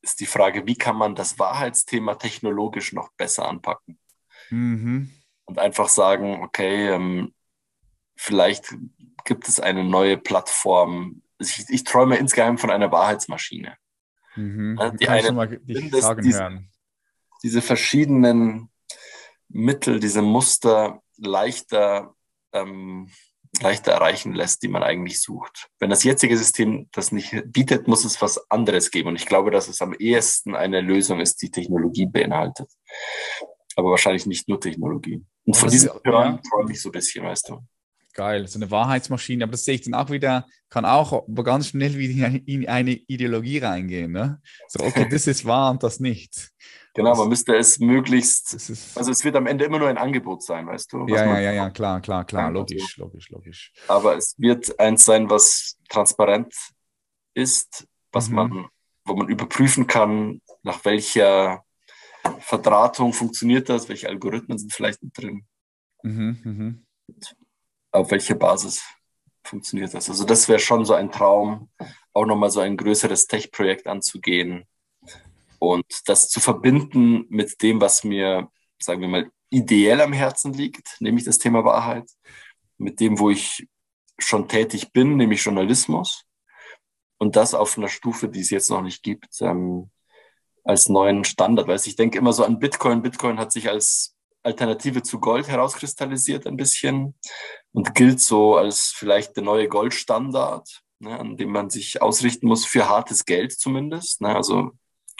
ist die Frage, wie kann man das Wahrheitsthema technologisch noch besser anpacken? Mhm. Und einfach sagen, okay, ähm, vielleicht gibt es eine neue Plattform. Ich, ich träume insgeheim von einer Wahrheitsmaschine. Mhm. Ja, die eine, sagen diese, hören. diese verschiedenen Mittel, diese Muster leichter ähm, leichter erreichen lässt, die man eigentlich sucht. Wenn das jetzige System das nicht bietet, muss es was anderes geben. Und ich glaube, dass es am ehesten eine Lösung ist, die Technologie beinhaltet. Aber wahrscheinlich nicht nur Technologie. Und von diesem Hören träume ich so ein bisschen, weißt du. Geil, so eine Wahrheitsmaschine, aber das sehe ich dann auch wieder, kann auch ganz schnell wieder in eine Ideologie reingehen. Ne? So, okay, das ist wahr und das nicht. Genau, man müsste es möglichst, also es wird am Ende immer nur ein Angebot sein, weißt du? Ja, ja, ja, ja, klar, klar, klar, logisch, logisch, logisch. Aber es wird eins sein, was transparent ist, was mhm. man, wo man überprüfen kann, nach welcher Verdrahtung funktioniert das, welche Algorithmen sind vielleicht mit drin. Mhm, mhm. Auf welcher Basis funktioniert das? Also das wäre schon so ein Traum, auch nochmal so ein größeres Tech-Projekt anzugehen, und das zu verbinden mit dem, was mir, sagen wir mal, ideell am Herzen liegt, nämlich das Thema Wahrheit, mit dem, wo ich schon tätig bin, nämlich Journalismus. Und das auf einer Stufe, die es jetzt noch nicht gibt, ähm, als neuen Standard. Weil ich denke immer so an Bitcoin. Bitcoin hat sich als Alternative zu Gold herauskristallisiert ein bisschen und gilt so als vielleicht der neue Goldstandard, ne, an dem man sich ausrichten muss, für hartes Geld zumindest. Ne, also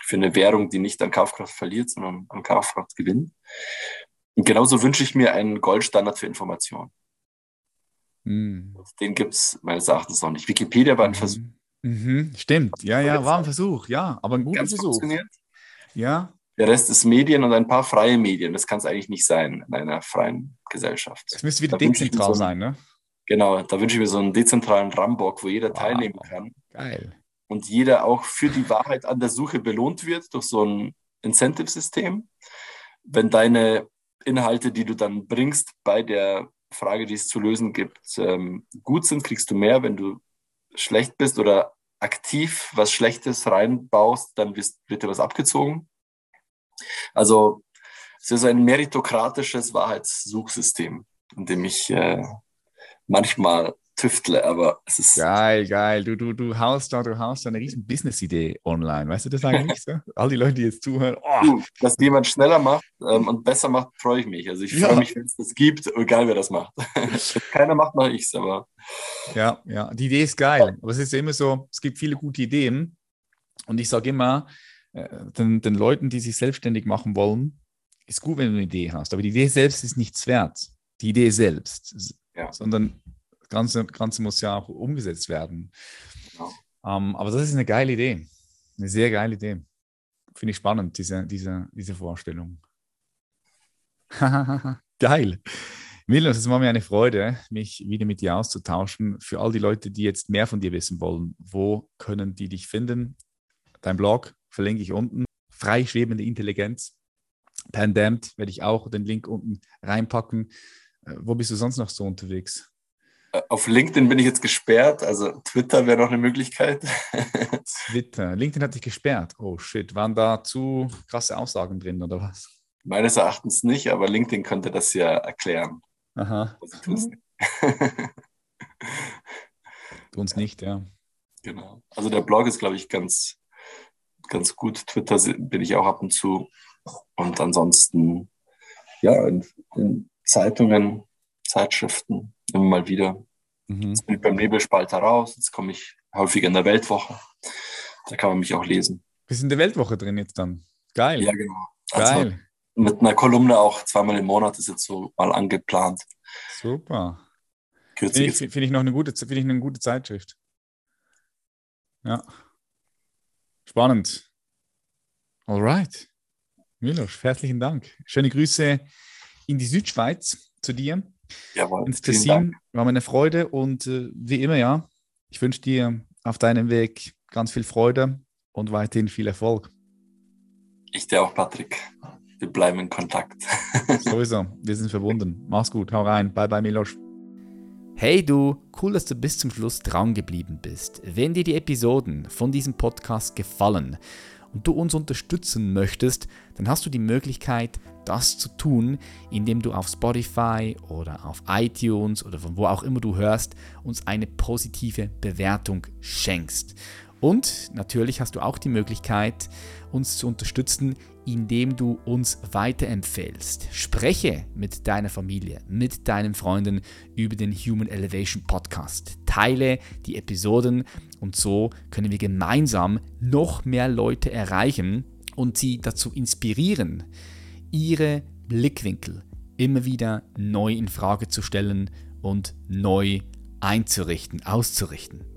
für eine Währung, die nicht an Kaufkraft verliert, sondern an Kaufkraft gewinnt. Und genauso wünsche ich mir einen Goldstandard für Informationen. Mhm. Den gibt es meines Erachtens noch nicht. Wikipedia war ein mhm. Versuch. Mhm. Stimmt, ja, ja, war ein Versuch, ja, aber ein guter Versuch. Ja. Der Rest ist Medien und ein paar freie Medien. Das kann es eigentlich nicht sein in einer freien Gesellschaft. Es müsste wieder da dezentral so sein, ne? Genau, da wünsche ich mir so einen dezentralen Rambock, wo jeder wow. teilnehmen kann. Geil und jeder auch für die Wahrheit an der Suche belohnt wird durch so ein Incentive-System. Wenn deine Inhalte, die du dann bringst bei der Frage, die es zu lösen gibt, ähm, gut sind, kriegst du mehr. Wenn du schlecht bist oder aktiv was Schlechtes reinbaust, dann wird dir was abgezogen. Also es ist ein meritokratisches Wahrheitssuchsystem, in dem ich äh, manchmal tüftle, aber es ist. Geil, geil. Du, du, du haust da, du haust da eine riesen Business-Idee online. Weißt du das eigentlich so? All die Leute, die jetzt zuhören. Oh. Du, dass jemand schneller macht ähm, und besser macht, freue ich mich. Also ich ja. freue mich, wenn es das gibt, egal wer das macht. keiner macht, mache ich es, aber. Ja, ja, die Idee ist geil. Aber es ist immer so, es gibt viele gute Ideen. Und ich sage immer, den, den Leuten, die sich selbstständig machen wollen, ist gut, wenn du eine Idee hast. Aber die Idee selbst ist nichts wert. Die Idee selbst. Ja. Sondern Ganze, Ganze muss ja auch umgesetzt werden. Genau. Um, ähm, aber das ist eine geile Idee. Eine sehr geile Idee. finde ich spannend, diese, diese, diese Vorstellung. Geil. Milos, es war mir eine Freude, mich wieder mit dir auszutauschen. Für all die Leute, die jetzt mehr von dir wissen wollen, wo können die dich finden? Dein Blog verlinke ich unten. Freischwebende Intelligenz. Pandemd werde ich auch den Link unten reinpacken. Äh, wo bist du sonst noch so unterwegs? Äh, auf LinkedIn bin ich jetzt gesperrt, also Twitter wäre noch eine Möglichkeit. Twitter. LinkedIn hat dich gesperrt. Oh shit. Waren da zu krasse Aussagen drin oder was? Meines Erachtens nicht, aber LinkedIn könnte das ja erklären. Aha. Du uns nicht, ja. Genau. Also der Blog ist, glaube ich, ganz, ganz gut. Twitter bin ich auch ab und zu. Und ansonsten, ja, in, in Zeitungen, Zeitschriften immer mal wieder. Mhm. Jetzt bin ich beim Nebelspalter raus. Jetzt komme ich häufiger in der Weltwoche. Da kann man mich auch lesen. Bist in der Weltwoche drin jetzt dann? Geil. Ja, genau. Also Geil mit einer Kolumne auch zweimal im Monat ist jetzt so mal angeplant. Super. Finde ich, find ich noch eine gute, ich eine gute Zeitschrift. Ja. Spannend. Alright. Milos, herzlichen Dank. Schöne Grüße in die Südschweiz zu dir. Jawohl. Ins Tessin. War mir eine Freude und äh, wie immer, ja, ich wünsche dir auf deinem Weg ganz viel Freude und weiterhin viel Erfolg. Ich dir auch, Patrick wir bleiben in Kontakt. Sowieso, wir sind verbunden. Mach's gut, hau rein. Bye, bye, Milosch. Hey du, cool, dass du bis zum Schluss dran geblieben bist. Wenn dir die Episoden von diesem Podcast gefallen und du uns unterstützen möchtest, dann hast du die Möglichkeit, das zu tun, indem du auf Spotify oder auf iTunes oder von wo auch immer du hörst, uns eine positive Bewertung schenkst. Und natürlich hast du auch die Möglichkeit, uns zu unterstützen, indem du uns weiterempfehlst. Spreche mit deiner Familie, mit deinen Freunden über den Human Elevation Podcast. Teile die Episoden und so können wir gemeinsam noch mehr Leute erreichen und sie dazu inspirieren, ihre Blickwinkel immer wieder neu in Frage zu stellen und neu einzurichten, auszurichten.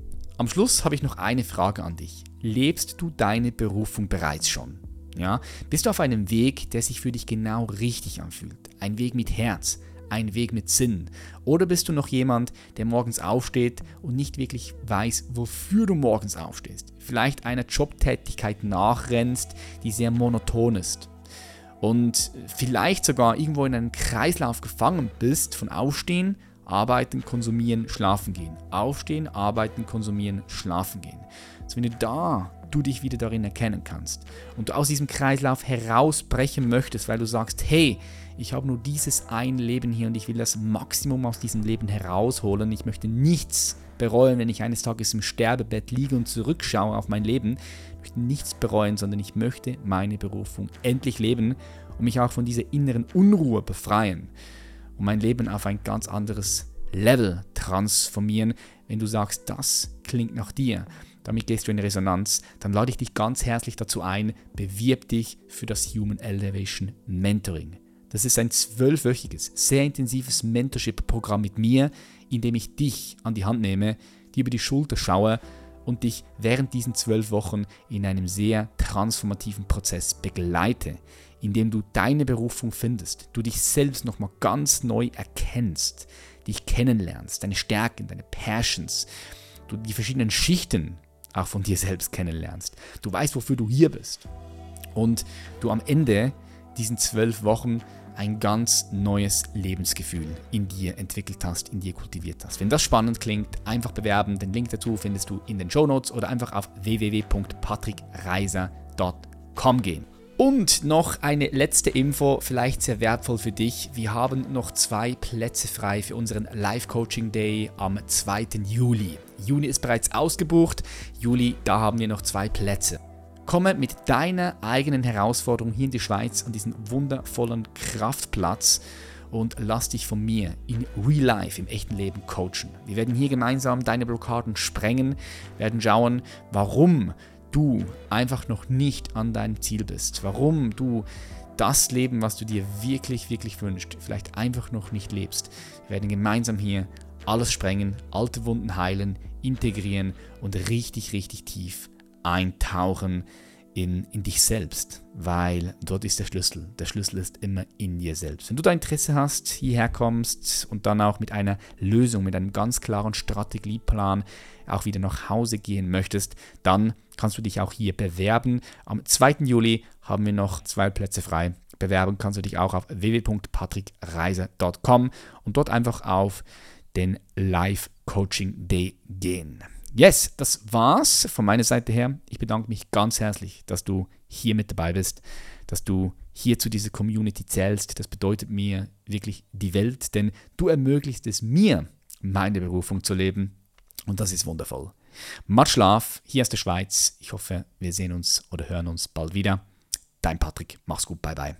Am Schluss habe ich noch eine Frage an dich. Lebst du deine Berufung bereits schon? Ja? Bist du auf einem Weg, der sich für dich genau richtig anfühlt? Ein Weg mit Herz, ein Weg mit Sinn? Oder bist du noch jemand, der morgens aufsteht und nicht wirklich weiß, wofür du morgens aufstehst? Vielleicht einer Jobtätigkeit nachrennst, die sehr monoton ist. Und vielleicht sogar irgendwo in einem Kreislauf gefangen bist von Aufstehen, Arbeiten, konsumieren, schlafen gehen. Aufstehen, arbeiten, konsumieren, schlafen gehen. Also wenn du da du dich wieder darin erkennen kannst und du aus diesem Kreislauf herausbrechen möchtest, weil du sagst, hey, ich habe nur dieses ein Leben hier und ich will das Maximum aus diesem Leben herausholen. Ich möchte nichts bereuen, wenn ich eines Tages im Sterbebett liege und zurückschaue auf mein Leben. Ich möchte nichts bereuen, sondern ich möchte meine Berufung endlich leben und mich auch von dieser inneren Unruhe befreien und mein Leben auf ein ganz anderes Level transformieren. Wenn du sagst, das klingt nach dir, damit gehst du in Resonanz, dann lade ich dich ganz herzlich dazu ein, bewirb dich für das Human Elevation Mentoring. Das ist ein zwölfwöchiges, sehr intensives Mentorship-Programm mit mir, in dem ich dich an die Hand nehme, dir über die Schulter schaue und dich während diesen zwölf Wochen in einem sehr transformativen Prozess begleite, indem du deine Berufung findest, du dich selbst nochmal ganz neu erkennst, dich kennenlernst, deine Stärken, deine Passions, du die verschiedenen Schichten auch von dir selbst kennenlernst. Du weißt, wofür du hier bist. Und du am Ende diesen zwölf Wochen ein ganz neues Lebensgefühl in dir entwickelt hast, in dir kultiviert hast. Wenn das spannend klingt, einfach bewerben. Den Link dazu findest du in den Show Notes oder einfach auf www.patrickreiser.com gehen. Und noch eine letzte Info, vielleicht sehr wertvoll für dich. Wir haben noch zwei Plätze frei für unseren Live-Coaching Day am 2. Juli. Juni ist bereits ausgebucht, Juli, da haben wir noch zwei Plätze. Komme mit deiner eigenen Herausforderung hier in die Schweiz an diesen wundervollen Kraftplatz und lass dich von mir in Real Life, im echten Leben coachen. Wir werden hier gemeinsam deine Blockaden sprengen, werden schauen, warum du einfach noch nicht an deinem Ziel bist, warum du das Leben, was du dir wirklich, wirklich wünschst, vielleicht einfach noch nicht lebst. Wir werden gemeinsam hier alles sprengen, alte Wunden heilen, integrieren und richtig, richtig tief eintauchen in, in dich selbst, weil dort ist der Schlüssel. Der Schlüssel ist immer in dir selbst. Wenn du da Interesse hast, hierher kommst und dann auch mit einer Lösung, mit einem ganz klaren Strategieplan auch wieder nach Hause gehen möchtest, dann kannst du dich auch hier bewerben. Am 2. Juli haben wir noch zwei Plätze frei. Bewerben kannst du dich auch auf www.patrickreiser.com und dort einfach auf den Live Coaching Day gehen. Yes, das war's von meiner Seite her. Ich bedanke mich ganz herzlich, dass du hier mit dabei bist, dass du hier zu dieser Community zählst. Das bedeutet mir wirklich die Welt, denn du ermöglicht es mir, meine Berufung zu leben. Und das ist wundervoll. Matt Schlaf hier aus der Schweiz. Ich hoffe, wir sehen uns oder hören uns bald wieder. Dein Patrick, mach's gut, bye bye.